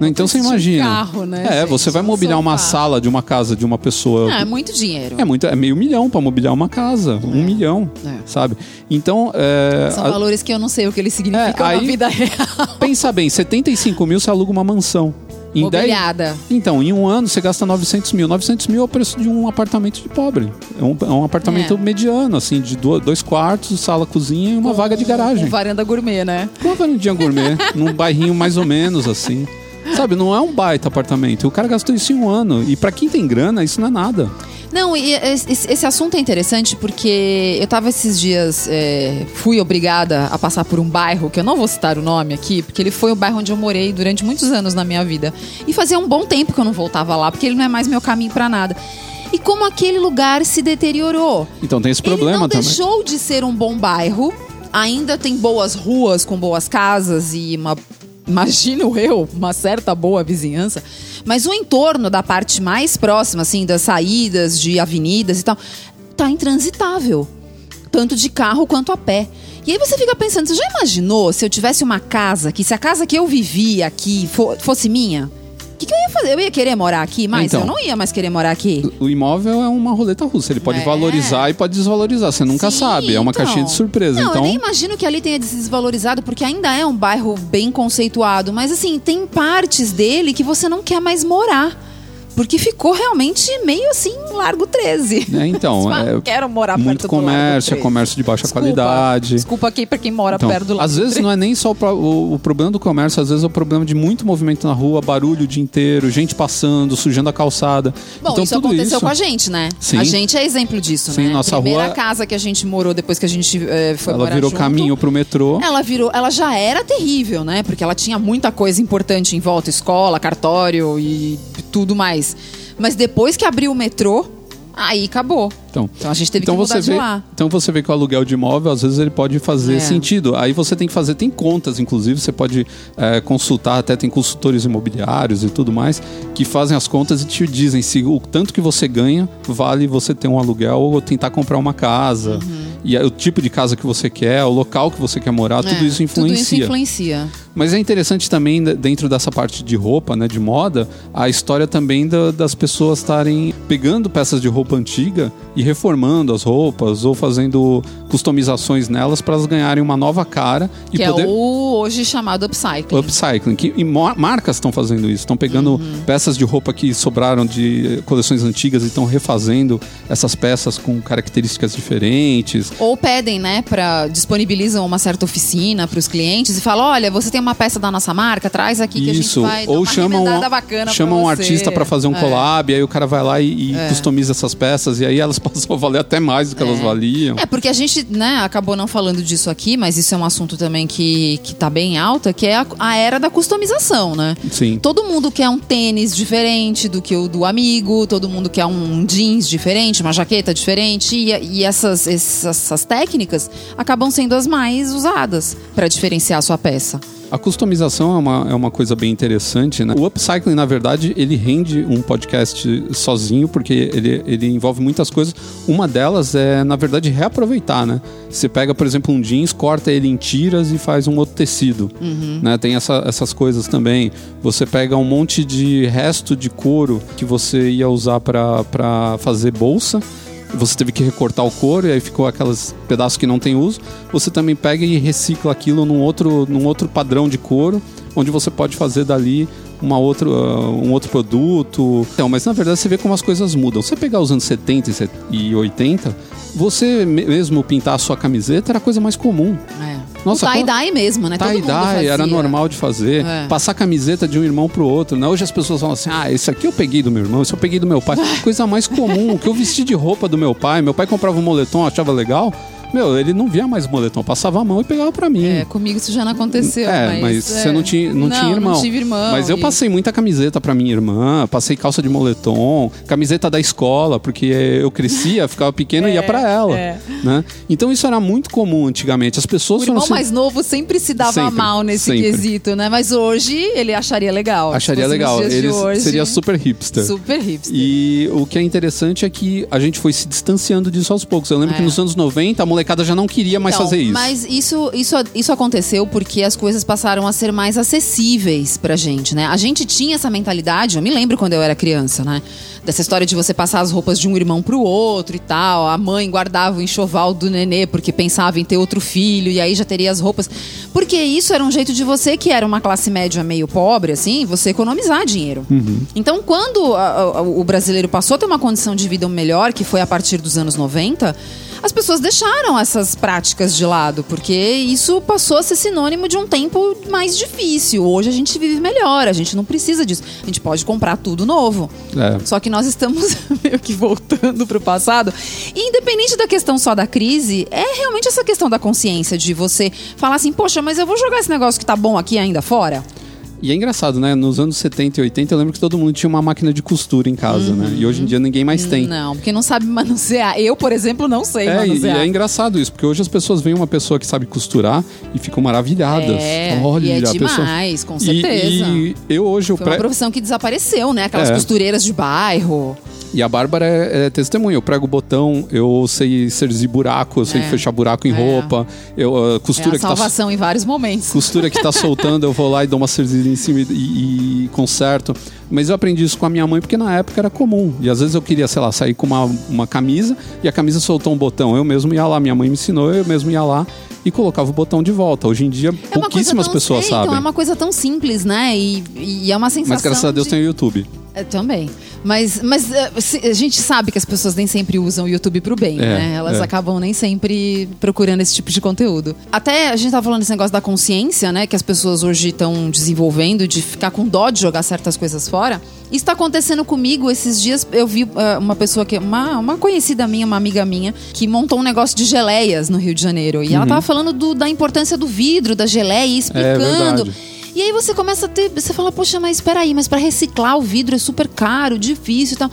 Né? Então você de um imagina. carro, né, é, gente? você vai mobiliar uma sala de uma casa de uma pessoa. Ah, é muito dinheiro. É muito, é meio milhão pra mobiliar uma casa, um milhão, É. sabe? Então, é, São a- valores que eu não sei o que eles significam É, na vida real. pensa bem, 75 mil você aluga uma mansão. Em 10 Mobiliada. Então, em um ano você gasta 900 mil. 900 mil é o preço de um apartamento de pobre. É um, é um apartamento É. mediano, assim, de do- dois quartos, sala, cozinha e uma vaga de garagem. Varanda gourmet, né? Uma varandinha gourmet, num bairrinho mais ou menos assim. Sabe, não é um baita apartamento. O cara gastou isso em um ano. E pra quem tem grana, isso não é nada. Não, e esse, esse assunto é interessante porque eu tava esses dias, é, fui obrigada a passar por um bairro, que eu não vou citar o nome aqui, porque ele foi o bairro onde eu morei durante muitos anos na minha vida. E fazia um bom tempo que eu não voltava lá, porque ele não é mais meu caminho pra nada. E como aquele lugar se deteriorou. Então tem esse Ele problema não também. deixou de ser um bom bairro. Ainda tem boas ruas com boas casas e uma, imagino eu, uma certa boa vizinhança. Mas o entorno da parte mais próxima, assim, das saídas de avenidas e tal, tá intransitável. Tanto de carro quanto a pé. E aí você fica pensando, você já imaginou se eu tivesse uma casa que se a casa que eu vivia aqui fo- fosse minha? O que, que eu ia fazer? Eu ia querer morar aqui, mas Então. eu não ia mais querer morar aqui. O imóvel é uma roleta russa. Ele pode É. valorizar e pode desvalorizar. Você nunca Sim, sabe. É uma então. caixinha de surpresa. Não, então, eu nem imagino que ali tenha desvalorizado, porque ainda é um bairro bem conceituado. Mas assim, tem partes dele que você não quer mais morar. Porque ficou realmente meio assim, Largo 13. É, então, é "Não quero morar muito perto do Largo comércio, é 13." comércio de baixa Desculpa, qualidade. Desculpa aqui pra quem mora Então, perto do Largo às vezes 13. não é nem só o, o- o problema do comércio, às vezes é o problema de muito movimento na rua, barulho o dia inteiro, gente passando, sujando a calçada. Bom, então isso tudo aconteceu isso, com a gente, né? Sim. A gente é exemplo disso, Sim, né? nossa Primeira rua- casa que a gente morou depois que a gente eh, foi ela morar virou junto, caminho pro metrô. Ela virou, ela já era terrível, né? Porque ela tinha muita coisa importante em volta, escola, cartório e tudo mais. Mas depois que abriu o metrô, aí acabou. Então, Então a gente teve então que mudar você de vê, lá. Então você vê que o aluguel de imóvel, às vezes, ele pode fazer É. sentido. Aí você tem que fazer, tem contas, inclusive, você pode é, consultar, até tem consultores imobiliários e tudo mais, que fazem as contas e te dizem se o tanto que você ganha vale você ter um aluguel ou tentar comprar uma casa. Uhum. E aí, o tipo de casa que você quer, o local que você quer morar, tudo É, isso influencia. Tudo isso influencia. Mas é interessante também, né, dentro dessa parte de roupa, né, de moda, a história também da- das pessoas estarem pegando peças de roupa antiga e reformando as roupas ou fazendo customizações nelas para elas ganharem uma nova cara e Que poder é o hoje chamado upcycling. upcycling. Que, e marcas estão fazendo isso, estão pegando Uhum. peças de roupa que sobraram de coleções antigas e estão refazendo essas peças com características diferentes. Ou pedem, né, para disponibilizam uma certa oficina para os clientes e falam: olha, você tem uma peça da nossa marca, traz aqui que Isso, a gente vai ou uma chamam, remendada bacana chamam pra um artista para fazer um É. collab, aí o cara vai lá e, e customiza essas peças, e aí elas passam a valer até mais do que elas valiam. É, porque a gente, né, acabou não falando disso aqui, mas isso é um assunto também que, que tá bem alta, que é a, a era da customização, né? Sim. Todo mundo quer um tênis diferente do que o do amigo, todo mundo quer um jeans diferente, uma jaqueta diferente, e, e essas, essas, essas técnicas acabam sendo as mais usadas para diferenciar a sua peça. A customização é uma, é uma coisa bem interessante, né? O upcycling, na verdade, ele rende um podcast sozinho, porque ele, ele envolve muitas coisas. Uma delas é, na verdade, reaproveitar, né? Você pega, por exemplo, um jeans, corta ele em tiras e faz um outro tecido. Né? Tem essa- essas coisas também. Você pega um monte de resto de couro que você ia usar para fazer bolsa você teve que recortar o couro e aí ficou aqueles pedaços que não tem uso. Você também pega e recicla aquilo num outro, num outro padrão de couro, onde você pode fazer dali uma outro, ah, um outro produto. Então, mas na verdade você vê como as coisas mudam. Você pegar os anos 70 e set- e 80, você me- mesmo pintar a sua camiseta era a coisa mais comum. É. Nossa, o tie-dye mesmo, né? Tie-dye era normal de fazer. É. Passar camiseta de um irmão pro outro. Né? Hoje as pessoas falam assim: ah, esse aqui eu peguei do meu irmão, esse eu peguei do meu pai. Coisa mais comum. O que eu vesti de roupa do meu pai. Meu pai comprava um moletom, achava legal. Meu, ele não via mais moletom, passava a mão e pegava pra mim. É, comigo isso já não aconteceu. É, mas, você não tinha, não, tinha irmão. Não tive irmão. Mas eu e- passei muita camiseta pra minha irmã, passei calça de moletom, camiseta da escola, porque eu crescia, ficava pequeno e ia pra ela. é. Né? Então isso era muito comum antigamente. As pessoas O irmão mais novo sempre se dava Sempre, mal nesse sempre. quesito, né? Mas hoje ele acharia legal. Acharia Se fosse nos legal. Ele hoje, seria super hipster. super hipster. E o que é interessante é que a gente foi se distanciando disso aos poucos. Eu lembro É. que nos anos 90 a molecada já não queria mais Então, fazer isso. Mas isso, isso, isso aconteceu porque as coisas passaram a ser mais acessíveis pra gente, né? A gente tinha essa mentalidade, eu me lembro quando eu era criança, né? Dessa história de você passar as roupas de um irmão pro outro e tal. A mãe guardava o enxoval do nenê porque pensava em ter outro filho e aí já teria as roupas. Porque isso era um jeito de você, que era uma classe média meio pobre, assim, você economizar dinheiro. Então, quando a- a- o brasileiro passou a ter uma condição de vida melhor, que foi a partir dos anos 90, as pessoas deixaram essas práticas de lado, porque isso passou a ser sinônimo de um tempo mais difícil. Hoje a gente vive melhor, a gente não precisa disso. A gente pode comprar tudo novo. É. Só que nós estamos meio que voltando pro passado. E independente da questão só da crise, é realmente essa questão da consciência de você falar assim, poxa, mas eu vou jogar esse negócio que tá bom aqui ainda fora? E é engraçado, né? Nos anos 70 e 80 eu lembro que todo mundo tinha uma máquina de costura em casa, né? E hoje em dia ninguém mais tem. Não, porque não sabe manusear. Eu, por exemplo, não sei É, e, e manusear. é engraçado isso, porque hoje as pessoas veem uma pessoa que sabe costurar e ficam maravilhadas. É, Olha, e é a pessoa... demais, com E- certeza. E, eu hoje, o Foi uma pré... profissão que desapareceu, né? Aquelas É. costureiras de bairro. E a Bárbara é, é testemunha. Eu prego botão, eu sei serzir buraco, eu sei É. fechar buraco em É. roupa, eu, É costura a que tá salvação em vários momentos. costura que tá soltando, eu vou lá e dou uma cerzida em cima e, e conserto. Mas eu aprendi isso com a minha mãe porque na época era comum. E às vezes eu queria, sei lá, sair com uma, uma camisa e a camisa soltou um botão. Eu mesmo ia lá, minha mãe me ensinou, eu mesmo ia lá e colocava o botão de volta. Hoje em dia, É pouquíssimas pessoas é, sabem. Então, é uma coisa tão simples, né? E, e é uma sensação. Mas graças a Deus de... tem o YouTube. É, também. Mas, mas se- a gente sabe que as pessoas nem sempre usam o YouTube pro bem, É, né? Elas é. acabam nem sempre procurando esse tipo de conteúdo. Até a gente tava falando desse negócio da consciência, né? Que as pessoas hoje estão desenvolvendo de ficar com dó de jogar certas coisas fora. Isso tá acontecendo comigo esses dias. Eu vi eh, uma pessoa que. Uma, uma conhecida minha, uma amiga minha, que montou um negócio de geleias no Rio de Janeiro. E ela Uhum. tava falando do- da importância do vidro, da geleia, e explicando. É. E aí você começa a ter. Você fala, poxa, mas espera aí, mas para reciclar o vidro é super caro, difícil e tal.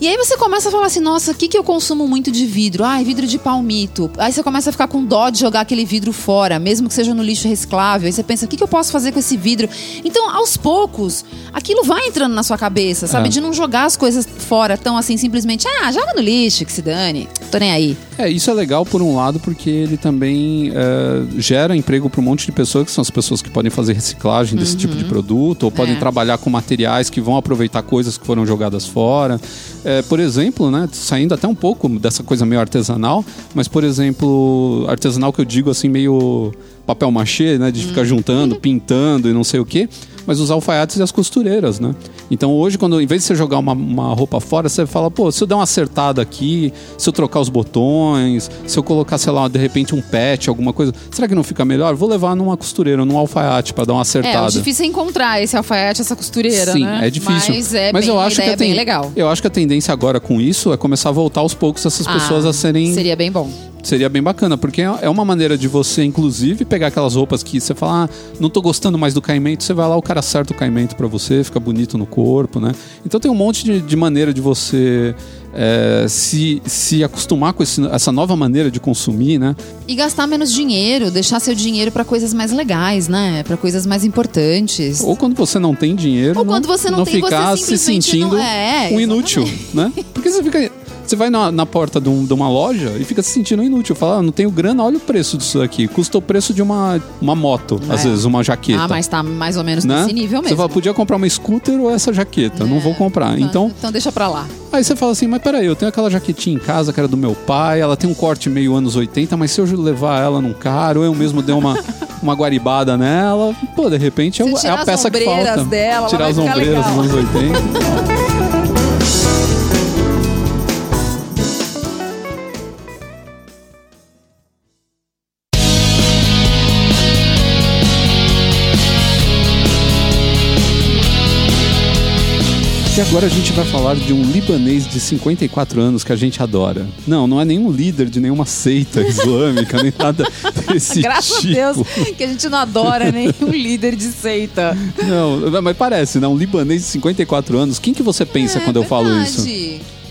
E aí você começa a falar assim, nossa, o que, que eu consumo muito de vidro? Ai, vidro de palmito. Aí você começa a ficar com dó de jogar aquele vidro fora, mesmo que seja no lixo reciclável. Aí você pensa, o que, que eu posso fazer com esse vidro? Então, aos poucos, aquilo vai entrando na sua cabeça, sabe? É. De não jogar as coisas fora tão assim, simplesmente, ah, joga no lixo, que se dane. Tô nem aí. É, isso é legal por um lado porque ele também é, gera emprego para um monte de pessoas, que são as pessoas que podem fazer reciclagem desse tipo de produto, ou podem É. trabalhar com materiais que vão aproveitar coisas que foram jogadas fora. É, por exemplo, né, saindo até um pouco dessa coisa meio artesanal, mas por exemplo, artesanal que eu digo assim, meio papel machê, né, de ficar juntando, pintando e não sei o quê, mas os alfaiates e as costureiras, né? Então hoje, quando em vez de você jogar uma, uma roupa fora, você fala, pô, se eu der uma acertada aqui, se eu trocar os botões, se eu colocar, sei lá, de repente um patch, alguma coisa, será que não fica melhor? Vou levar numa costureira, num alfaiate para dar uma É, o acertada. difícil é encontrar esse alfaiate, essa costureira, Sim, né? é difícil. Mas é Mas bem, eu acho que é a ten- bem legal. Eu acho que a tendência agora com isso é começar a voltar aos poucos essas pessoas Ah, a serem Seria bem bom. Seria bem bacana, porque é é uma maneira de você, inclusive, pegar aquelas roupas que você fala, ah, não tô gostando mais do caimento, você vai lá, o cara acerta o caimento pra você, fica bonito no corpo, né? Então tem um monte de, de maneira de você é, se, se acostumar com esse- essa nova maneira de consumir, né? E gastar menos dinheiro, deixar seu dinheiro pra coisas mais legais, né? Pra coisas mais importantes. Ou quando você não tem dinheiro, Ou quando você não tem, você ficar se sentindo não- é, um inútil, né? Porque você fica. Você vai na, na porta de, um- de uma loja e fica se sentindo inútil. Fala, ah, não tenho grana, olha o preço disso aqui. Custa o preço de uma, uma moto, às É. vezes, uma jaqueta. Ah, mas tá mais ou menos né? nesse nível Você mesmo. fala, podia comprar uma scooter ou essa jaqueta? Não É. vou comprar. Então, então deixa pra lá. aí você fala assim, mas peraí, eu tenho aquela jaquetinha em casa que era do meu pai, ela tem um corte meio anos 80, mas se eu levar ela num carro, ou eu mesmo dei uma, uma guaribada nela, pô, de repente é, é a peça que falta. dela, ela tirar as ombreiras dos anos 80. E agora a gente vai falar de um libanês de 54 anos que a gente adora. Não, não é nenhum líder de nenhuma seita islâmica, nem nada desse Graças tipo. a Deus que a gente não adora nenhum líder de seita. Não, mas parece, né? Um libanês de 54 anos. Quem que você pensa É quando eu falo isso?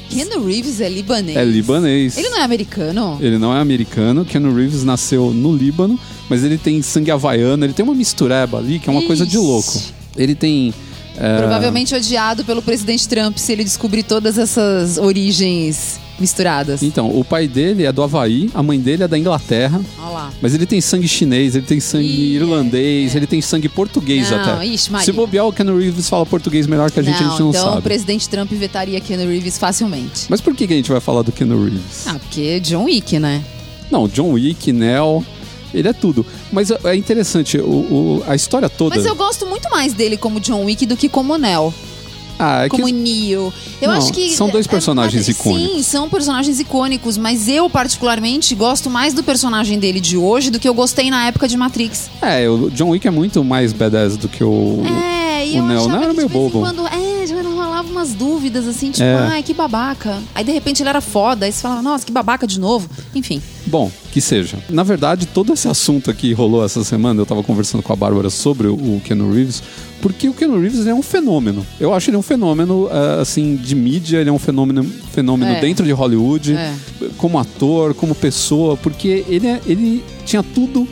Keanu Reeves é libanês. É libanês. Ele não é americano? Ele não é americano. Keanu Reeves nasceu no Líbano, mas ele tem sangue havaiano. Ele tem uma mistureba ali que é uma coisa de Ixi. louco. Ele tem... é, Provavelmente odiado pelo presidente Trump se ele descobrir todas essas origens misturadas. Então, o pai dele é do Havaí, a mãe dele é da Inglaterra. Olha lá. Mas ele tem sangue chinês, ele tem sangue Ih, irlandês, ele tem sangue português Não, até. ixi, Maria. Se bobear, o Keanu Reeves fala português melhor que a gente, a gente não então o sabe. presidente Trump vetaria Keanu Reeves facilmente. Mas por que, que a gente vai falar do Keanu Reeves? Ah, porque John Wick, né? Não, John Wick, Neo, ele é tudo. Mas é interessante, o, o- a história toda. Mas eu gosto muito mais dele como John Wick do que como Neo, ah, é como que... Neo. Eu Não, acho que são dois é- personagens é- icônicos. Sim, são personagens icônicos, mas eu particularmente gosto mais do personagem dele de hoje do que eu gostei na época de Matrix. É, o John Wick é muito mais badass do que o. É, e o eu Neo, né, era meio bobo. quando, é, rolava umas dúvidas assim, tipo, É. ai, que babaca. Aí de repente ele era foda, aí você falava, nossa, que babaca de novo. Enfim. Bom, que seja. Na verdade, todo esse assunto aqui rolou essa semana, eu tava conversando com a Bárbara sobre o, Keanu Reeves, porque o Keanu Reeves é um fenômeno. Eu acho ele um fenômeno, ah, assim, de mídia, ele é um fenômeno, fenômeno É. dentro de Hollywood, É. como ator, como pessoa, porque ele, é- ele tinha tudo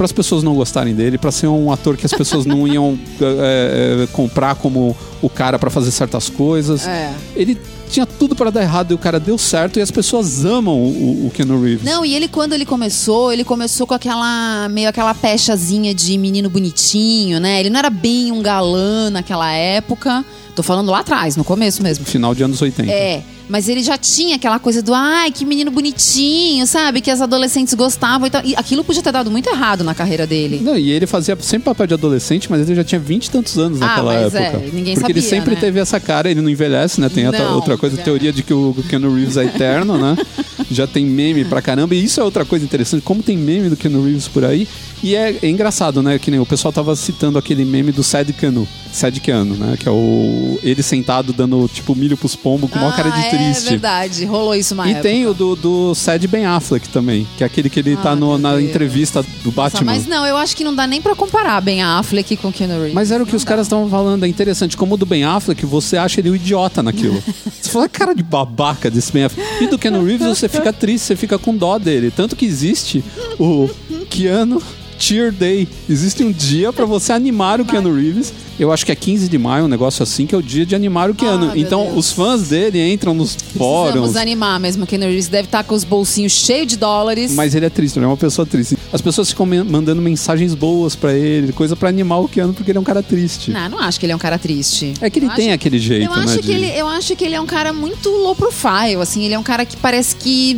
para as pessoas não gostarem dele, para ser um ator que as pessoas não iam eh, eh, comprar como o cara para fazer certas coisas. É. Ele tinha tudo para dar errado e o cara deu certo e as pessoas amam o, o Keanu Reeves. Não, e ele quando ele começou, ele começou com aquela meio aquela pechazinha de menino bonitinho, né? Ele não era bem um galã naquela época. Tô falando lá atrás, no começo mesmo. Final de anos 80. É, mas ele já tinha aquela coisa do ai, que menino bonitinho, sabe? Que as adolescentes gostavam e tal. E aquilo podia ter dado muito errado na carreira dele. Não, e ele fazia sempre papel de adolescente, mas ele já tinha vinte e tantos anos Ah, naquela mas é, época. ninguém Porque ele sabia, sempre né? teve essa cara, ele não envelhece, né? Tem outra- Não, outra coisa, é. teoria de que o Keanu Reeves é eterno, né? Já tem meme pra caramba. E isso é outra coisa interessante, como tem meme do Keanu Reeves por aí. E é, é engraçado, né? Que nem o pessoal tava citando aquele meme do Sad Keanu. Sad Keanu, né? Que é o ele sentado dando, tipo, milho pros pombos com uma Ah, cara de é, triste. É verdade, rolou isso uma E época. tem o do, do Sad Ben Affleck também, que é aquele que ele tá Ah, no- meu na Deus. entrevista do Nossa, Batman. mas não, eu acho que não dá nem pra comparar Ben Affleck com Keanu Reeves. Mas era o que Não os dá. caras estavam falando, é interessante. Como o do Ben Affleck, você acha ele um idiota naquilo. você fala, cara de babaca desse Ben Affleck. E do Keanu Reeves, você fica triste, você fica com dó dele. Tanto que existe o Keanu Cheer Day. Existe um dia pra você animar o Keanu Reeves. Eu acho que é 15 de maio, um negócio assim, que é o dia de animar o Keanu. Ah, então, os fãs dele entram nos fóruns. Precisamos animar mesmo. Keanu Reeves deve estar com os bolsinhos cheios de dólares. Mas ele é triste, ele é uma pessoa triste. As pessoas ficam mandando mensagens boas pra ele, coisa pra animar o Keanu, porque ele é um cara triste. Não, não acho que ele é um cara triste. É que ele Eu tem acho- aquele jeito, eu acho né? que de- ele, eu acho que ele é um cara muito low profile, assim, ele é um cara que parece que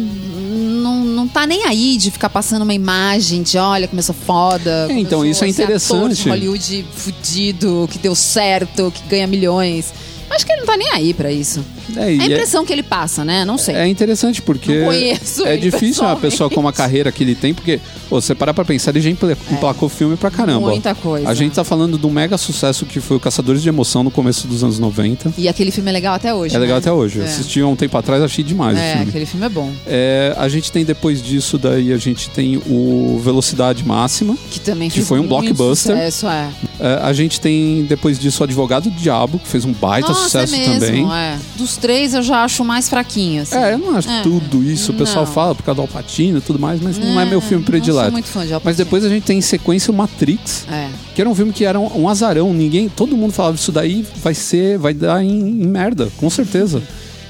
não, não tá nem aí de ficar passando uma imagem de olha como eu sou foda. eu então, isso é interessante. de Hollywood fudido, que deu certo, que ganha milhões. Acho que ele não tá nem aí pra isso. É, É a é- impressão que ele passa, né? Não sei. É interessante porque é difícil uma pessoa com uma carreira que ele tem, porque você parar pra pensar, ele já empla- emplacou filme pra caramba. É. Muita coisa. A gente tá falando de um mega sucesso que foi o Caçadores de Emoção no começo dos anos 90. E aquele filme é legal até hoje. É legal né? até hoje. É. assisti há um tempo atrás, achei demais É, filme. aquele filme é bom. É, a gente tem depois disso, daí a gente tem o Velocidade Máxima. Que também Que foi um blockbuster. Sucesso, é. É, a gente tem depois disso o Advogado do Diabo, que fez um baita Nossa, sucesso é mesmo, também. é. Dos três eu já acho mais fraquinho, assim. É, eu não acho É. tudo isso. O pessoal Não. fala por causa do Alpatino e tudo mais, mas não é meu filme Não predileto. sou muito fã de Al Mas depois a gente tem em sequência o Matrix, É. que era um filme que era um, um azarão. Ninguém, todo mundo falava isso daí vai ser, vai dar em, em merda, com certeza.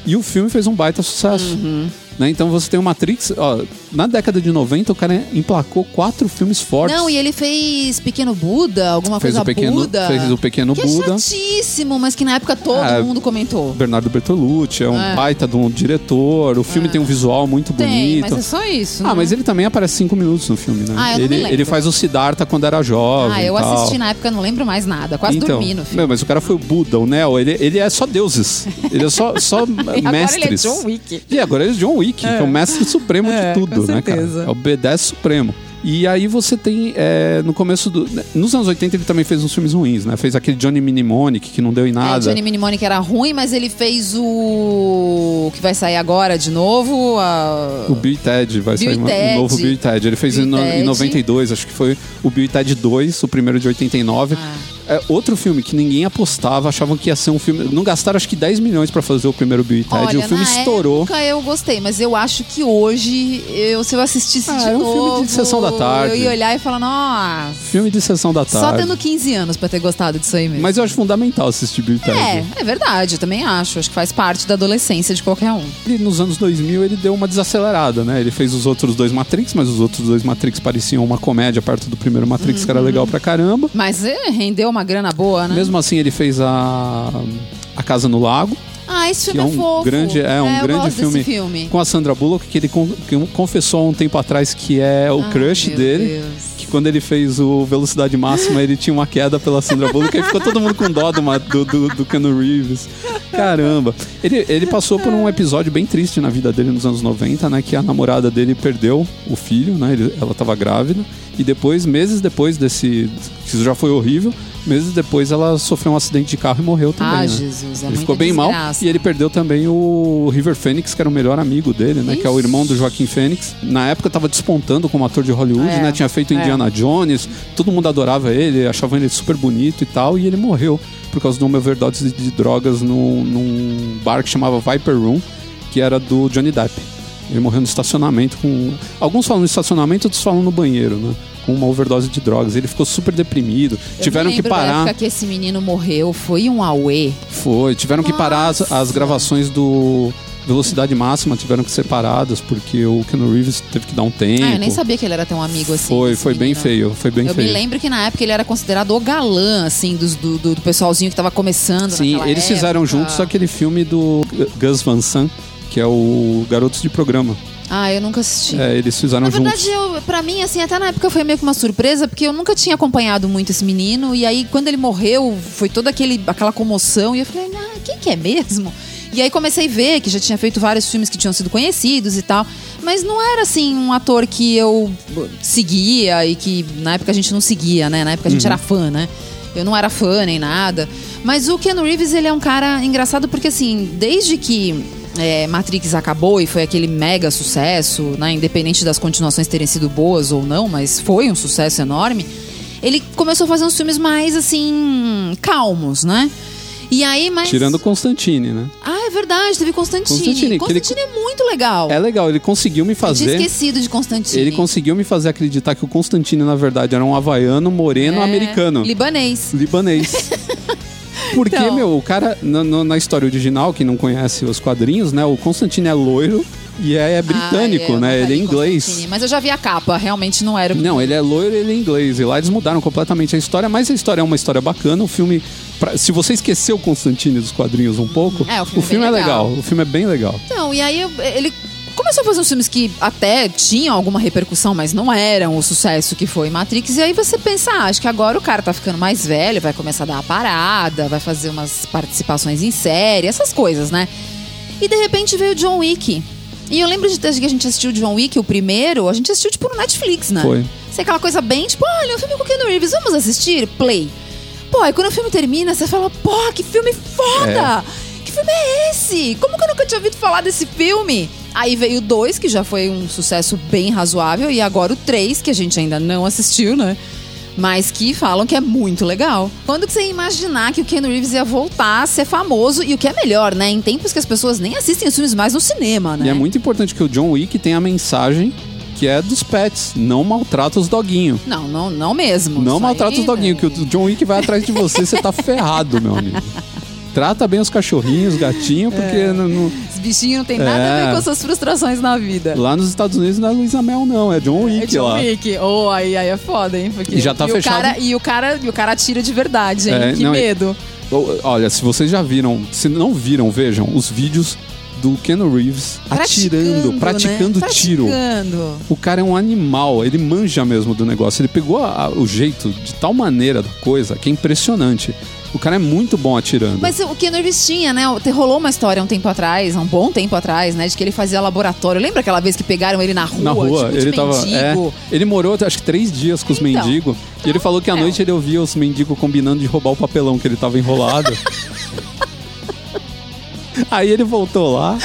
E o filme fez um baita sucesso. Uhum. Né? Então você tem o Matrix, ó, na década de 90 o cara emplacou quatro filmes fortes. Não, e ele fez Pequeno Buda, alguma fez coisa o pequeno, Buda. fez o pequeno que Buda. é chatíssimo, mas que na época todo Ah, mundo comentou. Bernardo Bertolucci é um É. baita de um diretor. O filme tem um visual muito Tem, bonito. mas é só isso. Ah, né? mas ele também aparece cinco minutos no filme, né? Ah, eu ele, me lembro. ele faz o Siddhartha quando era jovem. Ah, eu assisti na época, não lembro mais nada. Quase então, dormi no filme. meu, mas o cara foi o Buda, o Neo, ele, ele é só deuses. Ele é só, só E agora mestres. ele é John Wick. E agora ele é John Wick, que é o mestre supremo É, de tudo, com né, cara? É o B10 supremo. E aí você tem, é, no começo do... Nos anos 80 ele também fez uns filmes ruins, né? Fez aquele Johnny Mnemonic, que não deu em É, nada. Johnny Mnemonic era ruim, mas ele fez o... que vai sair agora de novo. a- O Bill e Ted, vai Bill sair uma- Ted. um novo Bill e Ted. Ele fez em, e no- Ted. em 92, acho que foi o Bill e Ted 2, o primeiro de 89. Ah. É outro filme que ninguém apostava, achavam que ia ser um filme. Não gastaram acho que 10 milhões pra fazer o primeiro Bill e Ted. Olha, e o filme na estourou. época eu gostei, mas eu acho que hoje, eu, se eu assistisse Ah, de é um filme novo... de sessão da tarde. Eu ia olhar e falar, nossa... Filme de sessão da tarde. Só tendo 15 anos pra ter gostado disso aí mesmo. Mas eu acho fundamental assistir Bill e Ted. É, é verdade, eu também acho. Acho que faz parte da adolescência de qualquer um. E nos anos 2000 ele deu uma desacelerada, né? Ele fez os outros dois Matrix, mas os outros dois Matrix pareciam uma comédia perto do primeiro Matrix, que era Uhum. legal pra caramba. Mas é, rendeu uma grana boa, né? Mesmo assim, ele fez a, a Casa no Lago, Ah, esse filme é é, um fofo. grande, é um eu grande filme, filme. com a Sandra Bullock, que ele con- que confessou há um tempo atrás que é o Ah, crush meu dele. Deus. Que quando ele fez o Velocidade Máxima, ele tinha uma queda pela Sandra Bullock, aí ficou todo mundo com dó do, do, do, Keanu Reeves. Caramba. Ele, ele passou por um episódio bem triste na vida dele nos anos 90, né? Que a namorada dele perdeu o filho, né? ele- ela tava grávida. E depois, meses depois desse. Isso já foi horrível. Meses depois ela sofreu um acidente de carro e morreu também. Ah, né? Jesus, é ele ficou bem mal desgraça. e ele perdeu também o River Phoenix, que era o melhor amigo dele, né? Que é o irmão do Joaquim Phoenix. Na época tava despontando como ator de Hollywood, É, né? Tinha feito é. Indiana Jones, todo mundo adorava ele, achava ele super bonito e tal, e ele morreu por causa de uma overdose de, de drogas num, num bar que chamava Viper Room, que era do Johnny Depp. Ele morreu no estacionamento com. Alguns falam no estacionamento, outros falam no banheiro, né? Com uma overdose de drogas. Ele ficou super deprimido. Eu tiveram que lembro Da parar. época que esse menino morreu, foi um auê. Foi, tiveram que parar as, Nossa. as gravações do Velocidade Máxima, tiveram que ser paradas, porque o Keanu Reeves teve que dar um tempo. Ah, eu nem sabia que ele era tão amigo assim. Foi, foi bem menino. feio, foi bem Eu feio. me lembro que na época ele era considerado o galã, assim, dos- do, do, pessoalzinho que tava começando. Sim, eles fizeram época. juntos aquele filme do Gus Van Sant, que é o Garotos de Programa. Ah, eu nunca assisti. É, eles fizeram Na juntos. verdade, eu, pra mim, assim, até na época foi meio que uma surpresa, porque eu nunca tinha acompanhado muito esse menino. E aí, quando ele morreu, foi toda aquele, aquela comoção. E eu falei, ah, quem que é mesmo? E aí comecei a ver que já tinha feito vários filmes que tinham sido conhecidos e tal. Mas não era, assim, um ator que eu seguia e que na época a gente não seguia, né? Na época a gente era fã, né? Eu não era fã nem nada. Mas o Keanu Reeves, ele é um cara engraçado porque, assim, desde que é, Matrix acabou e foi aquele mega sucesso, né? Independente das continuações terem sido boas ou não, mas foi um sucesso enorme. Ele começou a fazer uns filmes mais assim calmos, né? E aí, mas Tirando Constantine, né? Ah, é verdade, teve Constantine. Constantine, Constantine, ele- é muito legal. É legal, ele conseguiu me Eu tinha fazer. esquecido de Constantine. Ele conseguiu me fazer acreditar que o Constantine, na verdade, era um havaiano moreno É, americano. Libanês. libanês. Porque, Então. meu, o cara, na, na- na história original, quem não conhece os quadrinhos, né? O Constantine é loiro e é, é britânico, Ah, é, né? Ele é inglês. Mas eu já vi a capa, realmente não era o Não, ele é loiro e ele é inglês. E lá eles mudaram completamente a história, mas a história é uma história bacana. O filme. pra- se você esqueceu o Constantine dos quadrinhos um pouco, É, o filme é é bem legal. legal. O filme é bem legal. Então, e aí ele começou a fazer uns filmes que até tinham alguma repercussão, mas não eram o sucesso que foi Matrix. E aí você pensa, ah, acho que agora o cara tá ficando mais velho, vai começar a dar uma parada, vai fazer umas participações em série, essas coisas, né? E de repente veio John Wick. E eu lembro de desde que a gente assistiu John Wick, o primeiro, a gente assistiu tipo no Netflix, né? Foi. Sei aquela coisa bem, tipo, olha, um filme com o Keanu Reeves, vamos assistir? Play. Pô, aí quando o filme termina, você fala, pô, que filme foda! Que filme é esse? Como que eu nunca tinha ouvido falar desse filme? Aí veio o 2, que já foi um sucesso bem razoável, e agora o 3, que a gente ainda não assistiu, né? Mas que falam que é muito legal. Quando que você ia imaginar que o Keanu Reeves ia voltar a ser famoso? E o que é melhor, né? Em tempos que as pessoas nem assistem os filmes mais no cinema, né? E é muito importante que o John Wick tenha a mensagem que é dos pets. Não maltrata os doguinhos. Não, não, não mesmo. Não Isso maltrata aí, os doguinhos, que o John Wick vai atrás de você, você tá ferrado, meu amigo. Trata bem os cachorrinhos, os gatinhos, porque É. no- no- Os bichinhos não tem nada a É. ver com as suas frustrações na vida. lá nos Estados Unidos não é Luísa Mel, não, é John Wick É John lá. Wick. Oh, aí, aí é foda, hein? Porque... E já tá o fechado. Cara, e, o cara, e o cara atira de verdade, hein? É, que não, e- medo. Olha, se vocês já viram, se não viram, vejam os vídeos do Keanu Reeves atirando, praticando né? tiro. Praticando. O cara é um animal, ele manja mesmo do negócio. Ele pegou a- a- o jeito de tal maneira da coisa que é impressionante. O cara é muito bom atirando. Mas o Keanu Reeves tinha, né? Rolou uma história um tempo atrás, um bom tempo atrás, né? De que ele fazia laboratório. Lembra aquela vez que pegaram ele na rua? Na rua, tipo, ele tava. É, ele morou acho que três dias com os Então. mendigos. E ele falou que à é. noite ele ouvia os mendigos combinando de roubar o papelão que ele tava enrolado. Aí ele voltou lá.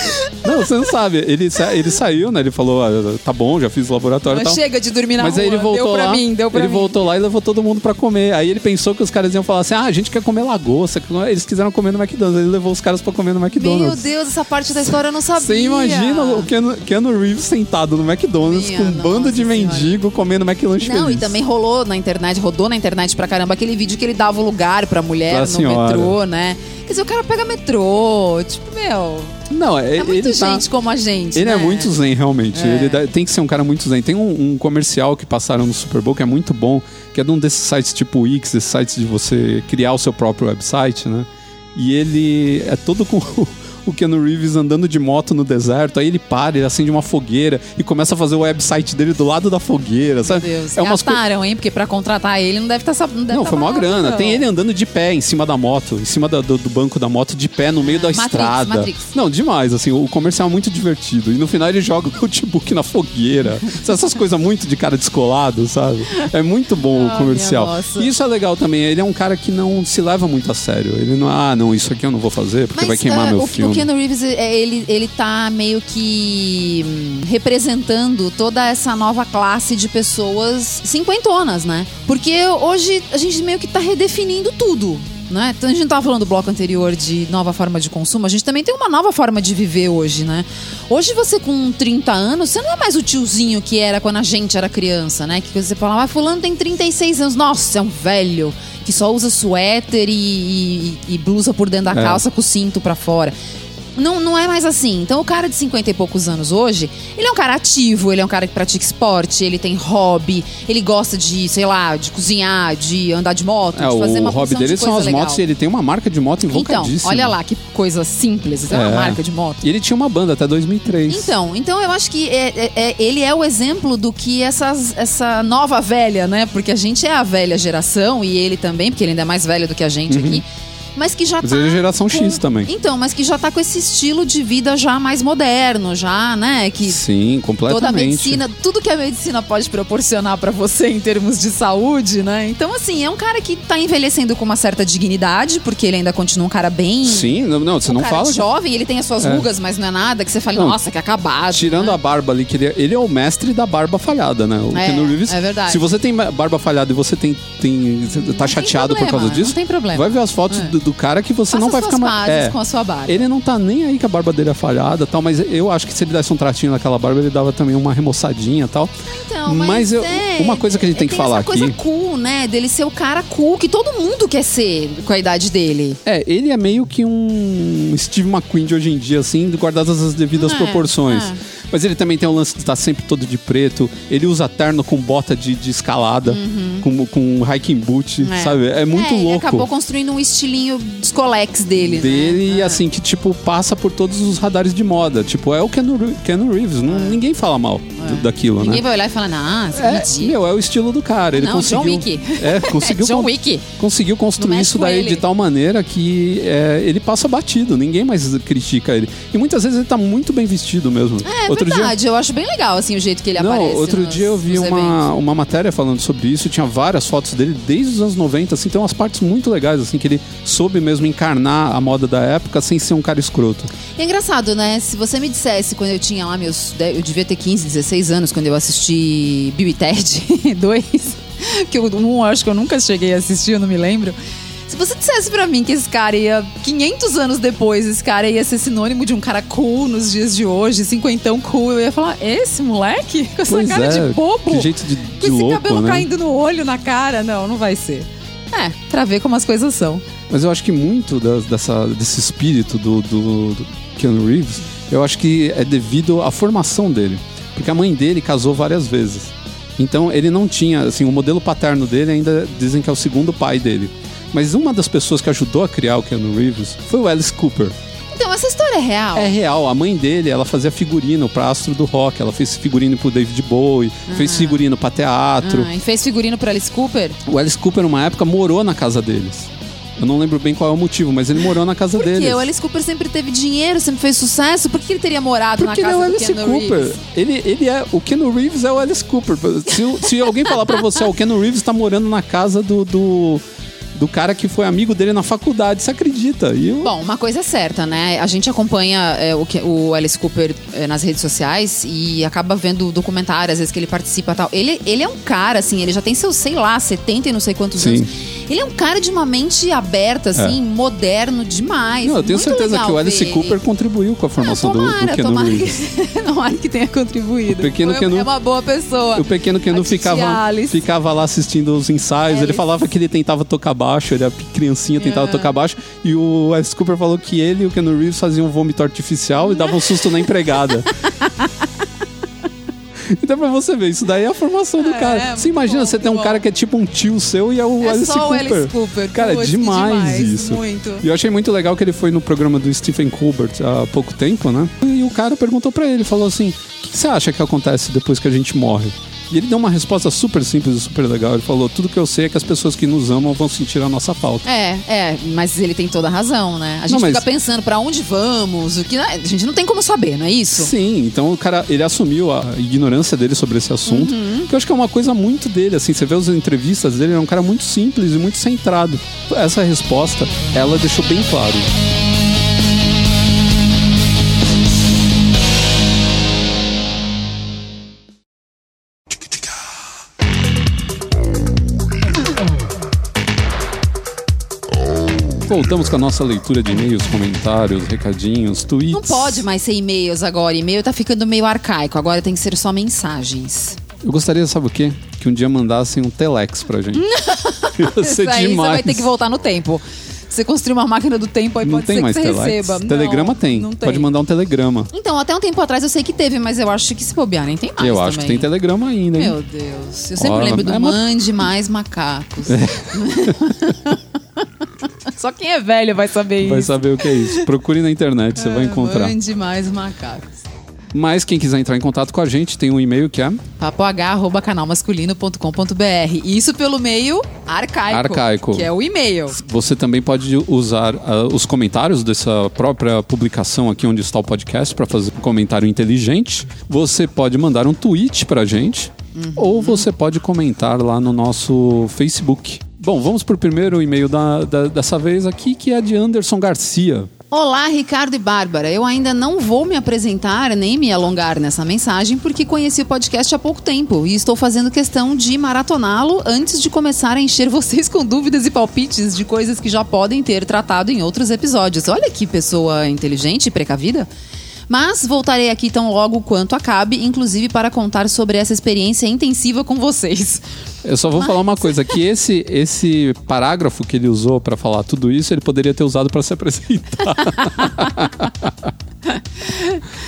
Não, você não sabe. Ele, sa- ele saiu, né? Ele falou: ah, tá bom, já fiz o laboratório e Mas tal. chega de dormir na Mas rua. aí ele voltou deu pra lá. mim, deu pra ele mim. voltou lá e levou todo mundo pra comer. Aí ele pensou que os caras iam falar assim: ah, a gente quer comer lagosta. Eles quiseram comer no McDonald's. Ele levou os caras pra comer no Meu McDonald's. Deus, essa parte da história eu não sabia. Você imagina o Keanu, Keanu Reeves sentado no McDonald's Minha com um bando de senhora. mendigo comendo McLanche Não, feliz. e também rolou na internet, rodou na internet pra caramba aquele vídeo que ele dava o lugar pra mulher Pra no senhora. metrô, né? Quer dizer, o cara pega metrô, tipo, meu, Não, é, é muito tá- gente como a gente. Ele é né? muito zen, realmente. É. Ele dá- tem que ser um cara muito zen. Tem um, um comercial que passaram no Super Bowl que é muito bom, que é de um desses sites tipo Wix, esses sites de você criar o seu próprio website, né? E ele é todo com o Keanu Reeves andando de moto no deserto. Aí ele para, ele acende uma fogueira e começa a fazer o website dele do lado da fogueira, sabe? Meu Deus, é umas co- gastaram, hein? Porque pra contratar ele não deve estar sabendo. Não, foi maior grana. Tem ele andando de pé em cima da moto, em cima da- do, do banco da moto, de pé no meio da Matrix, estrada. Matrix. Não, demais, assim, o comercial é muito divertido. E no final ele joga o notebook na fogueira. Essas coisas muito de cara descolado, sabe? É muito bom Ah, o comercial. E isso é legal também. Ele é um cara que não se leva muito a sério. Ele não, ah, não, isso aqui eu não vou fazer porque vai queimar ah, meu o, filme. O Keanu Reeves, é, ele, ele tá meio que hum, representando toda essa nova classe de pessoas cinquentonas, né? Porque hoje a gente meio que tá redefinindo tudo. Né? Então a gente não tava falando do bloco anterior de nova forma de consumo, a gente também tem uma nova forma de viver hoje, né? Hoje você com 30 anos, você não é mais o tiozinho que era quando a gente era criança, né? Que você falava, ah, fulano tem 36 anos, nossa, é um velho que só usa suéter e, e- e blusa por dentro da É. calça com o cinto pra fora. Não, não é mais assim. Então, o cara de 50 e poucos anos hoje, ele é um cara ativo, ele é um cara que pratica esporte, ele tem hobby, ele gosta de, sei lá, de cozinhar, de andar de moto, É, de fazer o uma hobby porção de dele são as legal. motos e ele tem uma marca de moto Então, invocadíssima. olha lá que coisa simples, é uma É. marca de moto. E ele tinha uma banda até 2003. Então, então eu acho que é- é- é- ele é o exemplo do que essas, essa nova velha, né? Porque a gente é a velha geração e ele também, porque ele ainda é mais velho do que a gente Uhum. aqui. Mas que já Mas tá é geração com- X também. Então, mas que já tá com esse estilo de vida já mais moderno, já, né? Que Sim, completamente. toda a medicina, tudo que a medicina pode proporcionar pra você em termos de saúde, né? Então, assim, é um cara que tá envelhecendo com uma certa dignidade, porque ele ainda continua um cara bem. Sim, não, não você um não cara fala. jovem, ele tem as suas É. rugas, mas não é nada que você fale, Não, nossa, que acabado. Tirando né? a barba ali, que ele é, ele é o mestre da barba falhada, né? O É, Keanu Reeves. é verdade. Se você tem barba falhada e você tem, tem tá tem chateado por problema, causa disso, não tem problema. vai ver as fotos É. do, do cara que você Faça não vai ficar mais. É, com a sua barba. ele não tá nem aí que a barba dele é falhada tal, mas eu acho que se ele desse um tratinho naquela barba, ele dava também uma remoçadinha e tal. Então, Mas eu- é, uma coisa que a gente tem ele que falar essa coisa aqui- cool, né? Dele ser o cara cool que todo mundo quer ser com a idade dele. É, ele é meio que um Steve McQueen de hoje em dia, assim, guardadas as devidas É, proporções. É. Mas ele também tem o lance de estar sempre todo de preto. Ele usa terno com bota de, de escalada, com, com hiking boot, Uhum. É. sabe? É muito é, Ele louco. acabou construindo um estilinho dos colex dele. Dele, né? É. assim, que tipo, passa por todos os radares de moda. Tipo, é o Keanu, Keanu Reeves. Não, ninguém fala mal do- daquilo, É. Ninguém né? vai olhar e falar, você é, É, ridículo. meu, é o estilo do cara. Ele Não, conseguiu. John Wick. É, conseguiu. John Wick. conseguiu construir isso daí ele. de tal maneira que é, ele passa batido, ninguém mais critica ele. E muitas vezes ele tá muito bem vestido mesmo. É verdade, eu acho bem legal assim o jeito que ele Não, aparece. outro nos- dia eu vi uma, eventos. uma matéria falando sobre isso, tinha várias fotos dele desde os anos 90, assim, tem umas partes muito legais, assim, que ele soube mesmo encarnar a moda da época sem ser um cara escroto. E é engraçado, né? Se você me dissesse quando eu tinha lá meus. Eu devia ter 15, 16 anos quando eu assisti Bill e Ted 2, que o um eu acho que eu nunca cheguei a assistir, eu não me lembro. Se você dissesse pra mim que esse cara ia, 500 anos depois, esse cara ia ser sinônimo de um cara cool nos dias de hoje, cinquentão cool, eu ia falar, esse moleque? Com essa pois cara é, de bobo? que jeito de, de com esse louco, cabelo né? caindo no olho, na cara? Não, não vai ser. É, pra ver como as coisas são. Mas eu acho que muito da- dessa, desse espírito do, do, do Keanu Reeves, eu acho que é devido à formação dele. Porque a mãe dele casou várias vezes. Então ele não tinha, assim, o modelo paterno dele ainda dizem que é o segundo pai dele. Mas uma das pessoas que ajudou a criar o Keanu Reeves foi o Alice Cooper. Então, essa história é real? É real, a mãe dele, ela fazia figurino pra astro do rock, ela fez figurino pro David Bowie, fez figurino pra teatro. Ah, e fez figurino pra Alice Cooper? O Alice Cooper, numa época, morou na casa deles. Eu não lembro bem qual é o motivo, mas ele morou na casa Por deles. quê? O Alice Cooper sempre teve dinheiro, sempre fez sucesso. Por que ele teria morado Porque na ele é casa o Alice Cooper. Reeves? Ele, ele é. O Keanu Reeves é o Alice Cooper. Se, se alguém falar pra você, ó, o Keanu Reeves tá morando na casa do, do, do cara que foi amigo dele na faculdade, você acredita? E eu, Bom, uma coisa é certa, né? A gente acompanha é, o, que- o Alice Cooper é, nas redes sociais e acaba vendo documentários, às vezes que ele participa e tal. Ele, ele é um cara, assim, ele já tem seus, sei lá, 70 e não sei quantos Sim. É. anos. Ele é um cara de uma mente aberta, assim, moderno demais. não, eu tenho certeza que o Alice ver Cooper ele. contribuiu com a Não, formação do, do tomara, Keanu tomara Reeves. que, tomara que tenha contribuído. O pequeno Foi- Keanu- É uma boa pessoa. O pequeno Keanu ficava, Alice. ficava lá assistindo os ensaios. Ele Alice. falava que ele tentava tocar baixo, ele era criancinha, tentava É. tocar baixo. E o Alice Cooper falou que ele e o Keanu Reeves faziam um vômito artificial e davam um susto na empregada. Então pra você ver, isso daí é a formação do É, cara. é Você imagina, bom, você tem um cara que é tipo um tio seu e é o É Alice só o Cooper. Alice Cooper. Cara, que demais, demais, isso. muito. E eu achei muito legal que ele foi no programa do Stephen Colbert há pouco tempo, né? E o cara perguntou pra ele, falou assim: "O que você acha que acontece depois que a gente morre?" E ele deu uma resposta super simples e super legal. Ele falou: "Tudo que eu sei é que as pessoas que nos amam vão sentir a nossa falta." É, é, mas ele tem toda a razão, né? A gente Não, mas- fica pensando pra onde vamos, o que a gente não tem como saber, não é isso? Sim, então o cara, ele assumiu a ignorância dele sobre esse assunto, Uhum. que eu acho que é uma coisa muito dele, assim, você vê as entrevistas dele, ele é um cara muito simples e muito centrado. Essa resposta, ela deixou bem claro. Voltamos com a nossa leitura de e-mails, comentários, recadinhos, tweets. Não pode mais ser e-mails agora. E-mail tá ficando meio arcaico. Agora tem que ser só mensagens. Eu gostaria, sabe o quê? Que um dia mandassem um telex pra gente. Ia ser Isso aí demais. você vai ter que voltar no tempo. Você construir uma máquina do tempo, aí Não pode tem ser mais que você telex. receba. Não, Telegrama tem. Não tem. Pode mandar um telegrama. Então, até um tempo atrás eu sei que teve, mas eu acho que se bobear nem tem mais eu acho que tem também. telegrama ainda, hein? Meu Deus. Eu sempre lembro do é uma- Mande Mais Macacos. Só quem é velho vai saber Vai isso. saber o que é isso. Procure na internet, você vai Ah, encontrar. Mande Mais Macacos. Mas quem quiser entrar em contato com a gente, tem um e-mail que é papoh.canalmasculino.com.br. Isso pelo meio arcaico. Arcaico. Que é o e-mail. Você também pode usar uh, os comentários dessa própria publicação aqui onde está o podcast para fazer um comentário inteligente. Você pode mandar um tweet pra gente Uhum. ou você pode comentar lá no nosso Facebook. Bom, vamos pro primeiro e-mail da, da- dessa vez aqui, que é de Anderson Garcia. Olá, Ricardo e Bárbara. Eu ainda não vou me apresentar nem me alongar nessa mensagem porque conheci o podcast há pouco tempo e estou fazendo questão de maratoná-lo antes de começar a encher vocês com dúvidas e palpites de coisas que já podem ter tratado em outros episódios. Olha que pessoa inteligente e precavida. Mas voltarei aqui tão logo quanto acabe, inclusive para contar sobre essa experiência intensiva com vocês. Eu só vou falar uma coisa, que esse, esse parágrafo que ele usou para falar tudo isso, ele poderia ter usado para se apresentar.